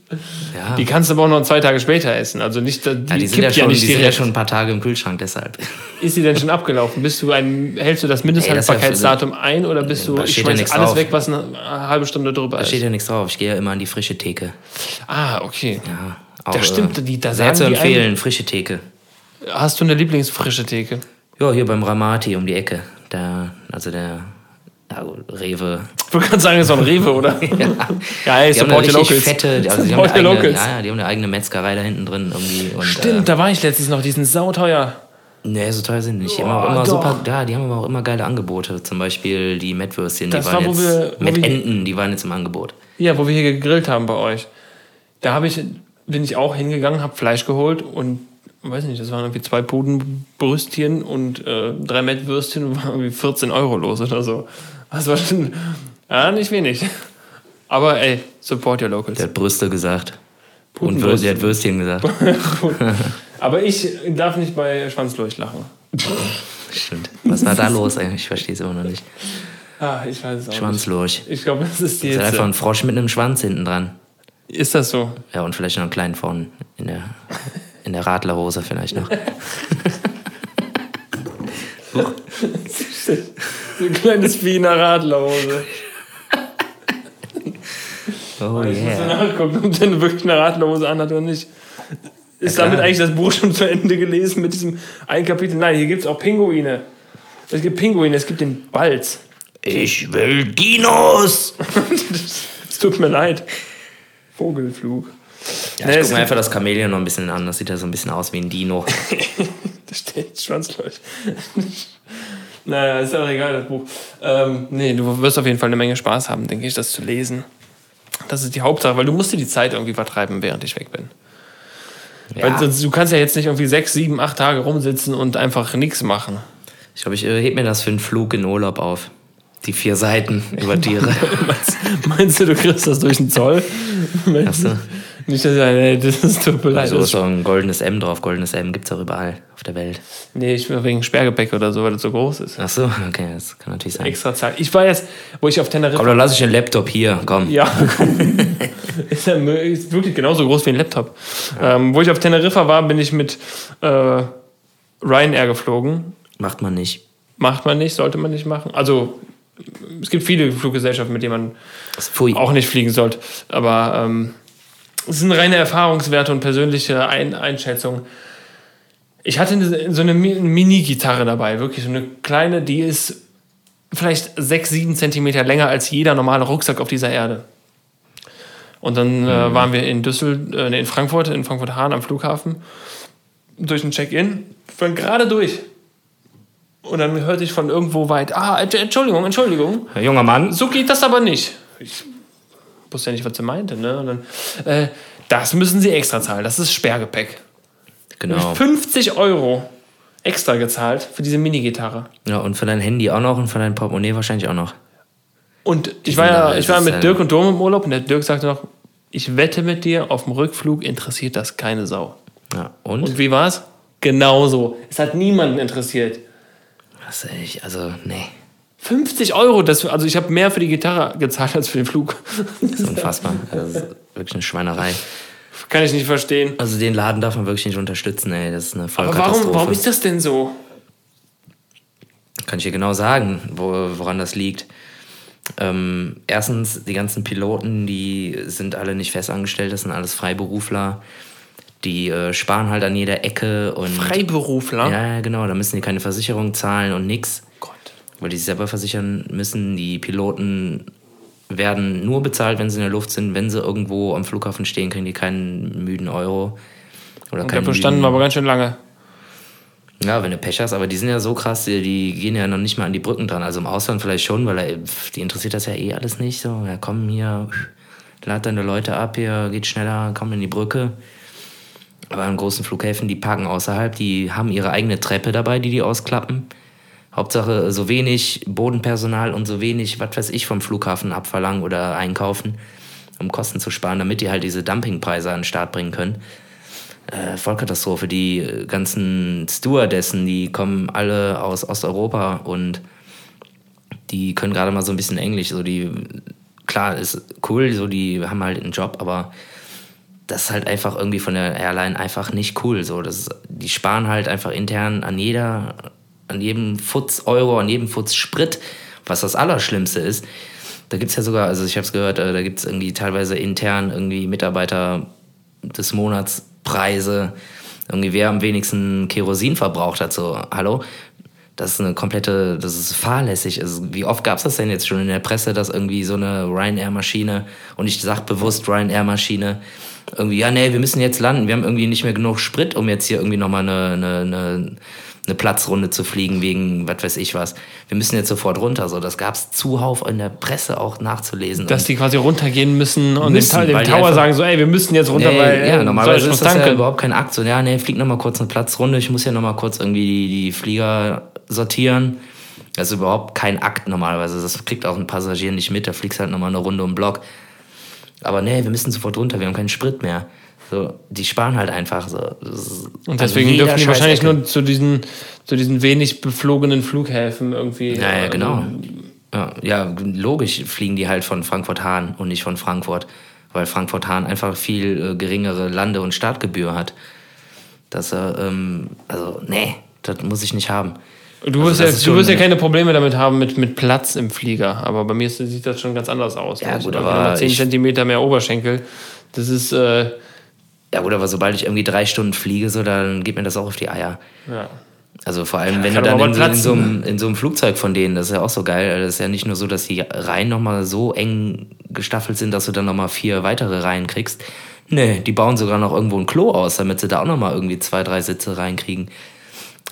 ja. Die kannst du aber auch noch zwei Tage später essen. Also nicht, die, ja, die sind ja schon, die sind ja schon ein paar Tage im Kühlschrank, deshalb. Ist sie denn schon abgelaufen? Bist du ein, hältst du das ja Mindesthaltfahrkeitsdatum ein oder bist du, Da ich ja schmeiß alles drauf. weg, was eine halbe Stunde drüber Da ist? steht ja nichts drauf. Ich gehe ja immer an die frische Theke. Ah, okay. Ja, auch, Das stimmt, die- da sehr zu die empfehlen, frische Theke. Hast du eine Lieblingsfrische Theke? Ja, hier beim Ramati um die Ecke. Der, also der ja, Rewe. Ich wollte gerade sagen, das ist doch ein Rewe, oder? [laughs] ja, ey, Die haben your fette, also die haben, your eigene, locals. ja, ja, die haben eine eigene Metzgerei da hinten drin irgendwie. Und, Stimmt, da war ich letztens noch, die sind sauteuer. Äh, nee, so teuer sind nicht. Die haben auch immer doch. super, ja, die haben aber auch immer geile Angebote. Zum Beispiel die Mettwürstchen, die Das waren war, wo jetzt, wir- mit wir- Enten, die waren jetzt im Angebot. Ja, wo wir hier gegrillt haben bei euch. Da habe ich, bin ich auch hingegangen, habe Fleisch geholt und weiß nicht, das waren irgendwie zwei Pudenbrüstchen und äh, drei Mettwürstchen und waren irgendwie 14 Euro los oder so. Das war schon, ja, nicht wenig. Aber ey, support your locals. Der hat Brüste gesagt. Und Würst, sie hat Würstchen gesagt. [laughs] Aber ich darf nicht bei Schwanzlurch lachen. Stimmt. Was war da los eigentlich? Ich verstehe es immer noch nicht. Ah, ich weiß es auch Schwanzlurch. Nicht. Ich glaube, das ist die Das ist einfach ein Frosch mit einem Schwanz hinten dran. Ist das so? Ja, und vielleicht noch einen kleinen vorne in der, in der Radlerhose vielleicht noch. so ein kleines Vieh in der Radlerhose. Oh ich yeah. muss nachgucken, ob der wirklich eine Radlerhose anhat oder nicht. Ist ja, damit eigentlich das Buch schon zu Ende gelesen mit diesem ein Kapitel? Nein, hier gibt es auch Pinguine. Es gibt Pinguine, es gibt den Balz. Ich will Dinos! Es [laughs] tut mir leid. Vogelflug. Ja, ich nee, gucke mir einfach das Chamäleon noch ein bisschen an. Das sieht ja so ein bisschen aus wie ein Dino. [laughs] da steht Schwanzleuch. [laughs] naja, ist auch egal, das Buch. Ähm, nee, du wirst auf jeden Fall eine Menge Spaß haben, denke ich, das zu lesen. Das ist die Hauptsache, weil du musst dir die Zeit irgendwie vertreiben, während ich weg bin. Ja. Weil du kannst ja jetzt nicht irgendwie sechs, sieben, acht Tage rumsitzen und einfach nichts machen. Ich glaube, ich heb mir das für einen Flug in Urlaub auf. Die vier Seiten über Tiere. meinst, [laughs] meinst, du, du kriegst das durch den Zoll? Du? Nicht, dass ich das ist tut mir leid. Also ist doch ein goldenes M drauf. Goldenes M gibt es auch überall auf der Welt. Nee, ich will wegen Sperrgepäck oder so, weil das so groß ist. Ach so, okay, das kann natürlich sein. Extra Zeit. Ich war jetzt, wo ich auf Teneriffa... Komm, dann lasse ich den Laptop hier, komm. Ja, [laughs] ist, ja, ist wirklich genauso groß wie ein Laptop. Ja. Ähm, wo ich auf Teneriffa war, bin ich mit äh, Ryanair geflogen. Macht man nicht. Macht man nicht, sollte man nicht machen. Also es gibt viele Fluggesellschaften, mit denen man auch nicht fliegen sollte. Aber ähm, es sind reine Erfahrungswerte und persönliche Ein Einschätzungen. Ich hatte so eine Mini-Gitarre dabei, wirklich so eine kleine, die ist vielleicht 6, 7 Zentimeter länger als jeder normale Rucksack auf dieser Erde. Und dann mhm. äh, waren wir in Düssel, äh, in Frankfurt, in Frankfurt-Hahn am Flughafen, durch ein Check-in, waren gerade durch. Und dann hörte ich von irgendwo weit, ah, Entschuldigung, Entschuldigung. Herr junger Mann. So geht das aber nicht. Ich wusste ja nicht, was sie meinte. Ne? Und dann, äh, das müssen sie extra zahlen, das ist Sperrgepäck. Genau. 50 Euro extra gezahlt für diese Mini-Gitarre. Ja, und für dein Handy auch noch und für dein Portemonnaie wahrscheinlich auch noch. Und ich war ja, ich war mit Dirk und Dom im Urlaub und der Dirk sagte noch, ich wette mit dir, auf dem Rückflug interessiert das keine Sau. Ja, und? Und wie war's? Genauso. Es hat niemanden interessiert. Was ich, also, nee. 50 Euro, das, also ich habe mehr für die Gitarre gezahlt als für den Flug. Das ist unfassbar. Das ist wirklich eine Schweinerei. Kann ich nicht verstehen. Also den Laden darf man wirklich nicht unterstützen, ey. Das ist eine Aber warum, warum ist das denn so? Kann ich dir genau sagen, wo, woran das liegt. Ähm, erstens, die ganzen Piloten, die sind alle nicht festangestellt, das sind alles Freiberufler. Die äh, sparen halt an jeder Ecke und. Freiberufler? Ja, genau, da müssen die keine Versicherung zahlen und nix. Weil die sich selber versichern müssen. Die Piloten werden nur bezahlt, wenn sie in der Luft sind. Wenn sie irgendwo am Flughafen stehen, kriegen die keinen müden Euro. Oder und dafür standen wir aber ganz schön lange. Ja, wenn du Pech hast, aber die sind ja so krass, die, die, gehen ja noch nicht mal an die Brücken dran. Also im Ausland vielleicht schon, weil er, die interessiert das ja eh alles nicht so. Ja, komm hier, lad deine Leute ab hier, geht schneller, komm in die Brücke. Aber an großen Flughäfen, die parken außerhalb, die haben ihre eigene Treppe dabei, die die ausklappen. Hauptsache so wenig Bodenpersonal und so wenig, was weiß ich, vom Flughafen abverlangen oder einkaufen, um Kosten zu sparen, damit die halt diese Dumpingpreise an den Start bringen können. Äh, Vollkatastrophe. Die ganzen Stewardessen, die kommen alle aus Osteuropa und die können gerade mal so ein bisschen Englisch. So die, klar, ist cool, so die haben halt einen Job, aber das ist halt einfach irgendwie von der Airline einfach nicht cool. So, das die sparen halt einfach intern an jeder, an jedem Futz Euro, an jedem Futz Sprit, was das Allerschlimmste ist. Da gibt es ja sogar, also ich habe es gehört, äh, da gibt es irgendwie teilweise intern irgendwie Mitarbeiter des Monats Preise. Irgendwie wer am wenigsten Kerosin verbraucht hat. So, hallo, das ist eine komplette, das ist fahrlässig. Also, wie oft gab es das denn jetzt schon in der Presse, dass irgendwie so eine Ryanair-Maschine, und ich sage bewusst Ryanair-Maschine, irgendwie, ja, nee, wir müssen jetzt landen, wir haben irgendwie nicht mehr genug Sprit, um jetzt hier irgendwie nochmal eine, eine, eine, eine Platzrunde zu fliegen wegen was weiß ich was. Wir müssen jetzt sofort runter. So, das gab es zuhauf in der Presse auch nachzulesen. Dass die quasi runtergehen müssen und müssen, dem, dem Tower sagen so, ey, wir müssen jetzt runter, nee, weil ja, normalerweise ist das ja überhaupt kein Akt. So, ja, nee, flieg nochmal kurz eine Platzrunde, ich muss ja nochmal kurz irgendwie die, die Flieger sortieren. Das ist überhaupt kein Akt normalerweise. Das kriegt auch ein Passagier nicht mit. Da fliegst halt nochmal eine Runde um den Block. Aber nee, wir müssen sofort runter, wir haben keinen Sprit mehr. So, die sparen halt einfach so. Und deswegen dürfen die wahrscheinlich nur zu diesen, zu diesen wenig beflogenen Flughäfen irgendwie. Ja, ja, genau. Ja, ja, logisch fliegen die halt von Frankfurt-Hahn und nicht von Frankfurt, weil Frankfurt-Hahn einfach viel äh, geringere Lande- und Startgebühr hat. Dass er, ähm, also, nee, das muss ich nicht haben. Du wirst, also, ja, du wirst ja keine Probleme damit haben mit, mit Platz im Flieger, aber bei mir sieht das schon ganz anders aus. Ja, gut, aber 10 cm mehr Oberschenkel. Das ist. Äh, ja, gut, aber sobald ich irgendwie drei Stunden fliege, so, dann geht mir das auch auf die Eier. Ja. Also vor allem, wenn du dann in, in, so einem, in so einem Flugzeug von denen, das ist ja auch so geil. Das ist ja nicht nur so, dass die Reihen nochmal so eng gestaffelt sind, dass du dann nochmal vier weitere Reihen kriegst. Nee, die bauen sogar noch irgendwo ein Klo aus, damit sie da auch nochmal irgendwie zwei, drei Sitze reinkriegen.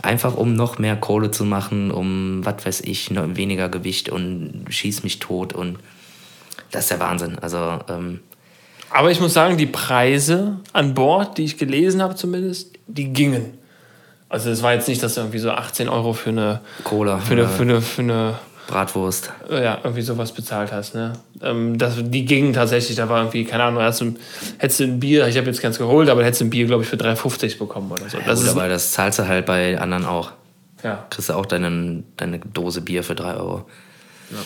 Einfach um noch mehr Kohle zu machen, um, was weiß ich, noch weniger Gewicht und schieß mich tot und das ist der Wahnsinn. Also, ähm, aber ich muss sagen, die Preise an Bord, die ich gelesen habe zumindest, die gingen. Also es war jetzt nicht, dass du irgendwie so 18 Euro für eine Cola, für eine, für eine, für eine Bratwurst. Ja, irgendwie sowas bezahlt hast. Ne? Ähm, das, die gingen tatsächlich, da war irgendwie, keine Ahnung, hättest du, hättest du ein Bier, ich habe jetzt keins geholt, aber hättest du ein Bier, glaube ich, für 3,50 bekommen oder so. Ja, das gut, ist, aber das zahlst du halt bei anderen auch. Ja. Kriegst du auch deine, deine Dose Bier für 3 Euro. Ja.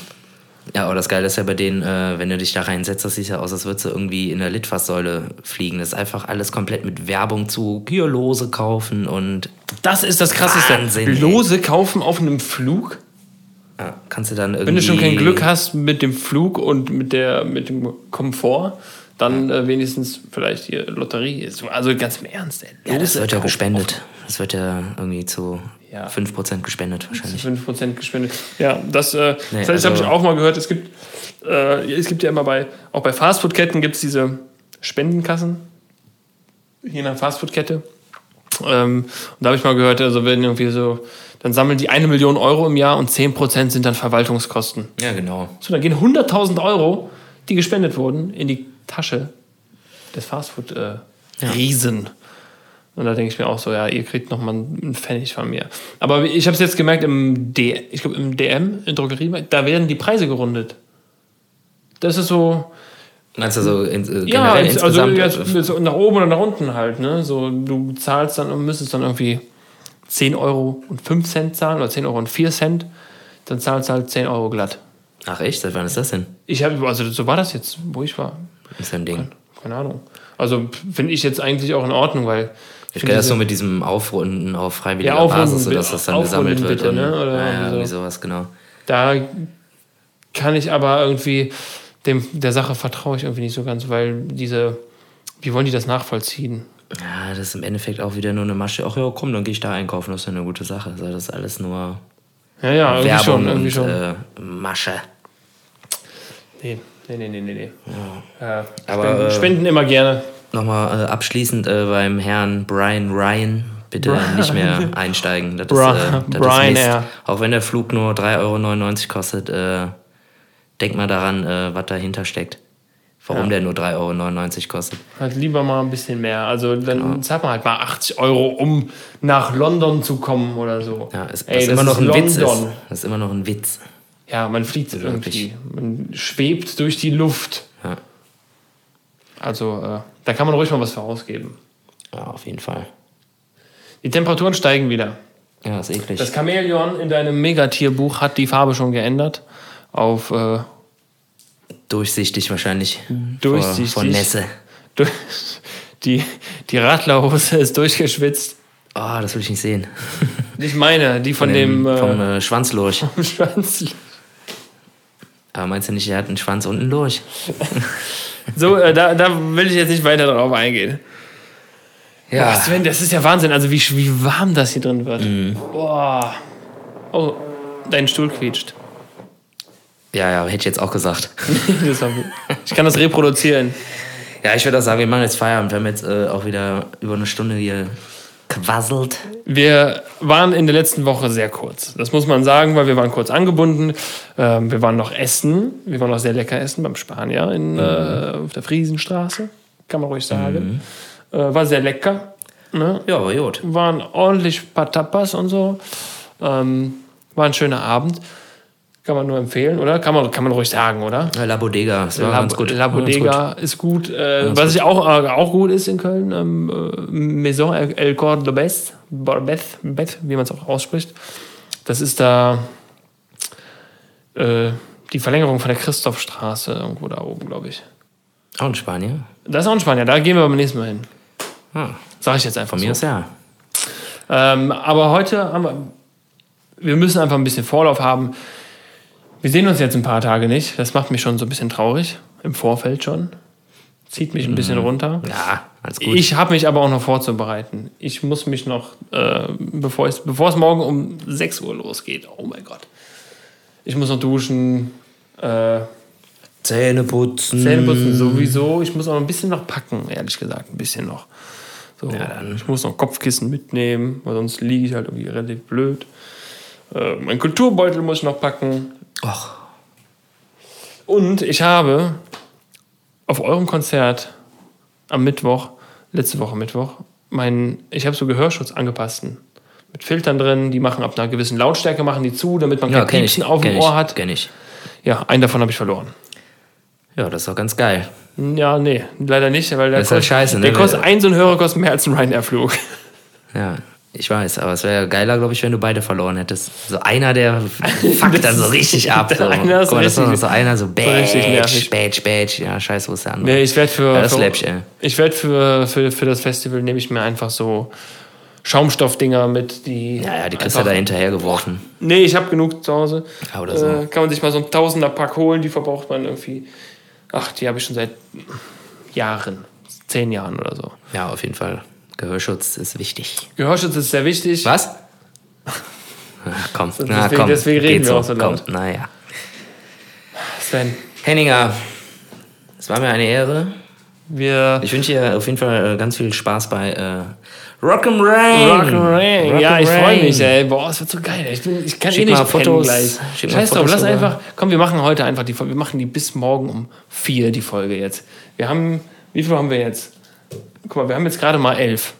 Ja, aber das Geile ist ja bei denen, äh, wenn du dich da reinsetzt, das sieht ja aus, als würdest du irgendwie in der Litfaßsäule fliegen. Das ist einfach alles komplett mit Werbung zu hier Lose kaufen und. Das ist das krasseste. Wahnsinn, Lose kaufen auf einem Flug? Ja, kannst du dann irgendwie. Wenn du schon kein Glück hast mit dem Flug und mit, der, mit dem Komfort, dann äh, wenigstens vielleicht hier Lotterie. Also ganz im Ernst, ey. Ja, das wird ja gespendet. Das wird ja irgendwie zu ja. 5% gespendet wahrscheinlich. Zu 5% gespendet. Ja, das, äh, nee, das also, habe ich auch mal gehört. Es gibt, äh, es gibt ja immer bei, auch bei Fastfood-Ketten gibt es diese Spendenkassen. Je nach Fastfood-Kette. Ähm, und da habe ich mal gehört, also wenn irgendwie so, dann sammeln die eine Million Euro im Jahr und 10% sind dann Verwaltungskosten. Ja, genau. So, dann gehen 100.000 Euro, die gespendet wurden, in die Tasche des Fastfood-Riesen. Äh, ja. Und da denke ich mir auch so, ja, ihr kriegt nochmal einen Pfennig von mir. Aber ich habe es jetzt gemerkt, im, D, ich glaub, im DM, in Drogerie, da werden die Preise gerundet. Das ist so. Meinst du so in, äh, ja, also jetzt, nach oben oder nach unten halt. Ne? So, du zahlst dann und müsstest dann irgendwie 10 Euro und 5 Cent zahlen oder 10 Euro und 4 Cent. Dann zahlst du halt 10 Euro glatt. Ach echt? Seit wann ist das denn? Ich habe, also so war das jetzt, wo ich war. Ist ein Ding. Keine, keine Ahnung. Also finde ich jetzt eigentlich auch in Ordnung, weil ich kenne das so mit diesem Aufrunden auf freiwilliger ja, Basis, sodass das dann gesammelt wird. Bitte, ne? Oder ja, ja, irgendwie sowas, genau. Da kann ich aber irgendwie, dem, der Sache vertraue ich irgendwie nicht so ganz, weil diese, wie wollen die das nachvollziehen? Ja, das ist im Endeffekt auch wieder nur eine Masche. Ach ja, komm, dann gehe ich da einkaufen, das ist ja eine gute Sache. Also das ist alles nur ja, ja, irgendwie Werbung schon, irgendwie und schon. Äh, Masche. Nee, nee, nee, nee, nee. Ja. Äh, Aber, spenden, äh, spenden immer gerne nochmal äh, abschließend äh, beim Herrn Brian Ryan bitte Brian. nicht mehr einsteigen. Das Bra ist, äh, das Brian ist. Auch wenn der Flug nur 3,99 Euro kostet, äh, denk mal daran, äh, was dahinter steckt. Warum ja. der nur 3,99 Euro kostet. Halt lieber mal ein bisschen mehr. Also dann genau. zahlt man halt mal 80 Euro, um nach London zu kommen oder so. Ja, es, Ey, das immer noch ein London. Witz ist. Das ist immer noch ein Witz. Ja, man fliegt also irgendwie. Man schwebt durch die Luft. Ja. Also äh, da kann man ruhig mal was vorausgeben. Ja, auf jeden Fall. Die Temperaturen steigen wieder. Ja, ist eklig. Das Chamäleon in deinem Megatierbuch hat die Farbe schon geändert auf äh, durchsichtig wahrscheinlich. Durchsichtig. Von Nässe. [laughs] Die, die Radlerhose ist durchgeschwitzt. Oh, das will ich nicht sehen. [laughs] Nicht meine, die von, von dem, dem. Vom äh, Schwanzlurch. Vom Schwanzlurch. Aber meinst du nicht, er hat einen Schwanz unten durch? [laughs] So, äh, da, da will ich jetzt nicht weiter drauf eingehen. Ja. Boah, Sven, das ist ja Wahnsinn, also wie, wie warm das hier drin wird. Mhm. Boah. Oh, dein Stuhl quietscht. Ja, ja, hätte ich jetzt auch gesagt. [laughs] ich kann das reproduzieren. Ja, ich würde auch sagen, wir machen jetzt Feierabend. Wir haben jetzt äh, auch wieder über eine Stunde hier quasselt. Wir waren in der letzten Woche sehr kurz. Das muss man sagen, weil wir waren kurz angebunden. Ähm, wir waren noch essen. Wir waren noch sehr lecker essen beim Spanier in, mhm. äh, auf der Friesenstraße. Kann man ruhig sagen. Mhm. Äh, war sehr lecker. Ne? Ja, war gut. Waren ordentlich paar Tapas und so. Ähm, war ein schöner Abend. Kann man nur empfehlen, oder? Kann man, kann man ruhig sagen, oder? Ja, La Bodega, das war La, ganz gut. La War ganz Bodega gut. ist gut. Äh, was ich auch, äh, auch gut ist in Köln, ähm, äh, Maison El, Cordobés, Barbeth, Beth, wie man es auch ausspricht. Das ist da äh, die Verlängerung von der Christophstraße irgendwo da oben, glaube ich. Auch in Spanien? Das ist auch in Spanien, da gehen wir beim nächsten Mal hin. Ah, Sag ich jetzt einfach von mir so. aus ja. Ähm, aber heute haben wir, wir müssen einfach ein bisschen Vorlauf haben. Wir sehen uns jetzt ein paar Tage nicht. Das macht mich schon so ein bisschen traurig. Im Vorfeld schon. Zieht mich ein bisschen runter. Ja, alles gut. Ich habe mich aber auch noch vorzubereiten. Ich muss mich noch, äh, bevor, es, morgen um 6 Uhr losgeht, oh mein Gott. Ich muss noch duschen, äh, Zähne putzen. Zähne putzen sowieso. Ich muss auch noch ein bisschen noch packen, ehrlich gesagt. Ein bisschen noch. So, Ja, ich muss noch Kopfkissen mitnehmen, weil sonst liege ich halt irgendwie relativ blöd. Äh, mein Kulturbeutel muss ich noch packen. Och, Und ich habe auf eurem Konzert am Mittwoch, letzte Woche Mittwoch, mein, ich habe so Gehörschutz angepassten. Mit Filtern drin, die machen ab einer gewissen Lautstärke, machen die zu, damit man ja, kein ich. Piepsen auf dem Ohr ich, hat. Kenn ich. Ja, einen davon habe ich verloren. Ja, das ist doch ganz geil. Ja, nee, leider nicht, weil der Das ist kostet, scheiße, ne? der kostet ein so ein Hörer kostet mehr als ein Ryanair-Flug. Ja, ich weiß, aber es wäre geiler, glaube ich, wenn du beide verloren hättest. So einer, der [laughs] fuckt dann so richtig [laughs] ab. So. eine ist Guck mal, das war so einer, so Badge. Badge, Badge. Ja, scheiße, wo ist der andere? Nee, ich werde für, Ja, das für, ich werd für, für, für das Festival nehme ich mir einfach so Schaumstoffdinger mit, die. Ja, ja, die kriegst du einfach- da hinterher geworfen. Nee, ich habe genug zu Hause. Ja, oder so. Äh, kann man sich mal so ein Tausender-Pack holen, die verbraucht man irgendwie. Ach, die habe ich schon seit Jahren. Zehn Jahren oder so. Ja, auf jeden Fall. Gehörschutz ist wichtig. Gehörschutz ist sehr wichtig. Was? [laughs] Na, komm, na, Deswegen- komm. deswegen reden geht wir auch so komm. laut. Naja. Sven, Henninger, es war mir eine Ehre. wir. Ich wünsche dir auf jeden Fall äh, ganz viel Spaß bei äh, Rock'n'Rain. Rock'n'Rain. Ja, ich freue mich, ey. Boah, es wird so geil. Ich, bin, ich kann Schick eh nicht Fotos. gleich. Schick Scheiß drauf, lass einfach. Komm, wir machen heute einfach die Folge. Wir machen die bis morgen um vier, die Folge jetzt. Wir haben. Wie viel haben wir jetzt? Guck mal, wir haben jetzt gerade mal elf.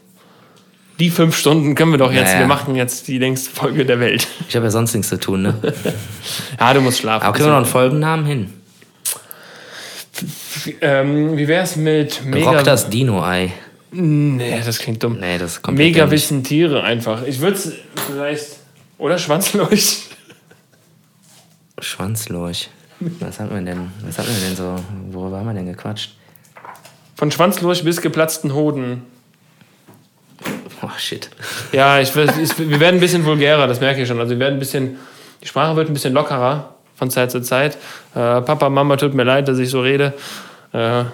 Die fünf Stunden können wir doch jetzt. Naja. Wir machen jetzt die längste Folge der Welt. Ich habe ja sonst nichts zu tun, ne? [laughs] Ja, du musst schlafen. Aber kriegen wir noch einen Folgennamen hin? ähm, wie wär's mit Mega. Rock das Dino-Ei. Nee, das klingt dumm. Nee, das kommt Mega wissen Tiere einfach. Ich würde es vielleicht. Oder Schwanzleuch. Schwanzlurch. Was hat man denn? Was hat man denn so? Worüber haben wir denn gequatscht? Von Schwanzlurch bis geplatzten Hoden. Oh, shit. Ja, ich, ich, wir werden ein bisschen vulgärer, das merke ich schon. Also wir werden ein bisschen, die Sprache wird ein bisschen lockerer von Zeit zu Zeit. Äh, Papa, Mama, tut mir leid, dass ich so rede. Äh,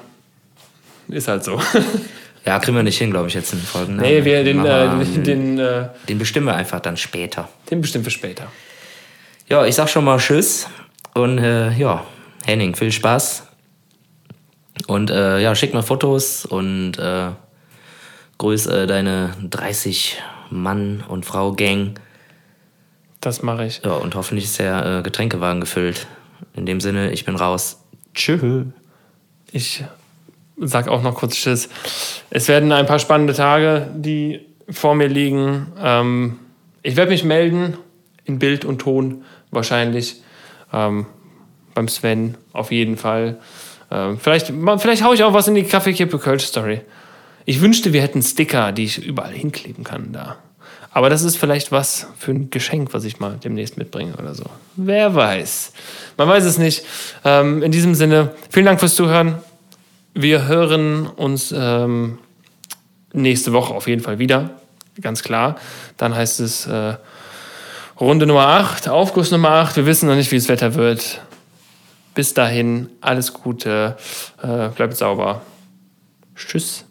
ist halt so. [laughs] Ja, kriegen wir nicht hin, glaube ich, jetzt in den Folgennamen. nee, wir, den, äh, wir, den, äh, den bestimmen wir einfach dann später. den bestimmt für später. Ja, ich sag schon mal Tschüss. Und äh, ja, Henning, viel Spaß. Und äh, ja, schick mir Fotos und äh, grüß äh, deine 30 Mann und Frau Gang. Das mache ich. Ja, und hoffentlich ist der äh, Getränkewagen gefüllt. In dem Sinne, ich bin raus. Tschüss. Ich sag auch noch kurz Tschüss. Es werden ein paar spannende Tage, die vor mir liegen. Ähm, ich werde mich melden, in Bild und Ton wahrscheinlich. Ähm, beim Sven auf jeden Fall. Ähm, vielleicht, vielleicht haue ich auch was in die Kaffeekippe Kölsch Story. Ich wünschte, wir hätten Sticker, die ich überall hinkleben kann da. Aber das ist vielleicht was für ein Geschenk, was ich mal demnächst mitbringe oder so. Wer weiß. Man weiß es nicht. Ähm, in diesem Sinne, vielen Dank fürs Zuhören. Wir hören uns ähm, nächste Woche auf jeden Fall wieder. Ganz klar. Dann heißt es äh, Runde Nummer 8, Aufguss Nummer 8. Wir wissen noch nicht, wie das Wetter wird. Bis dahin, alles Gute. Äh, bleibt sauber. Tschüss.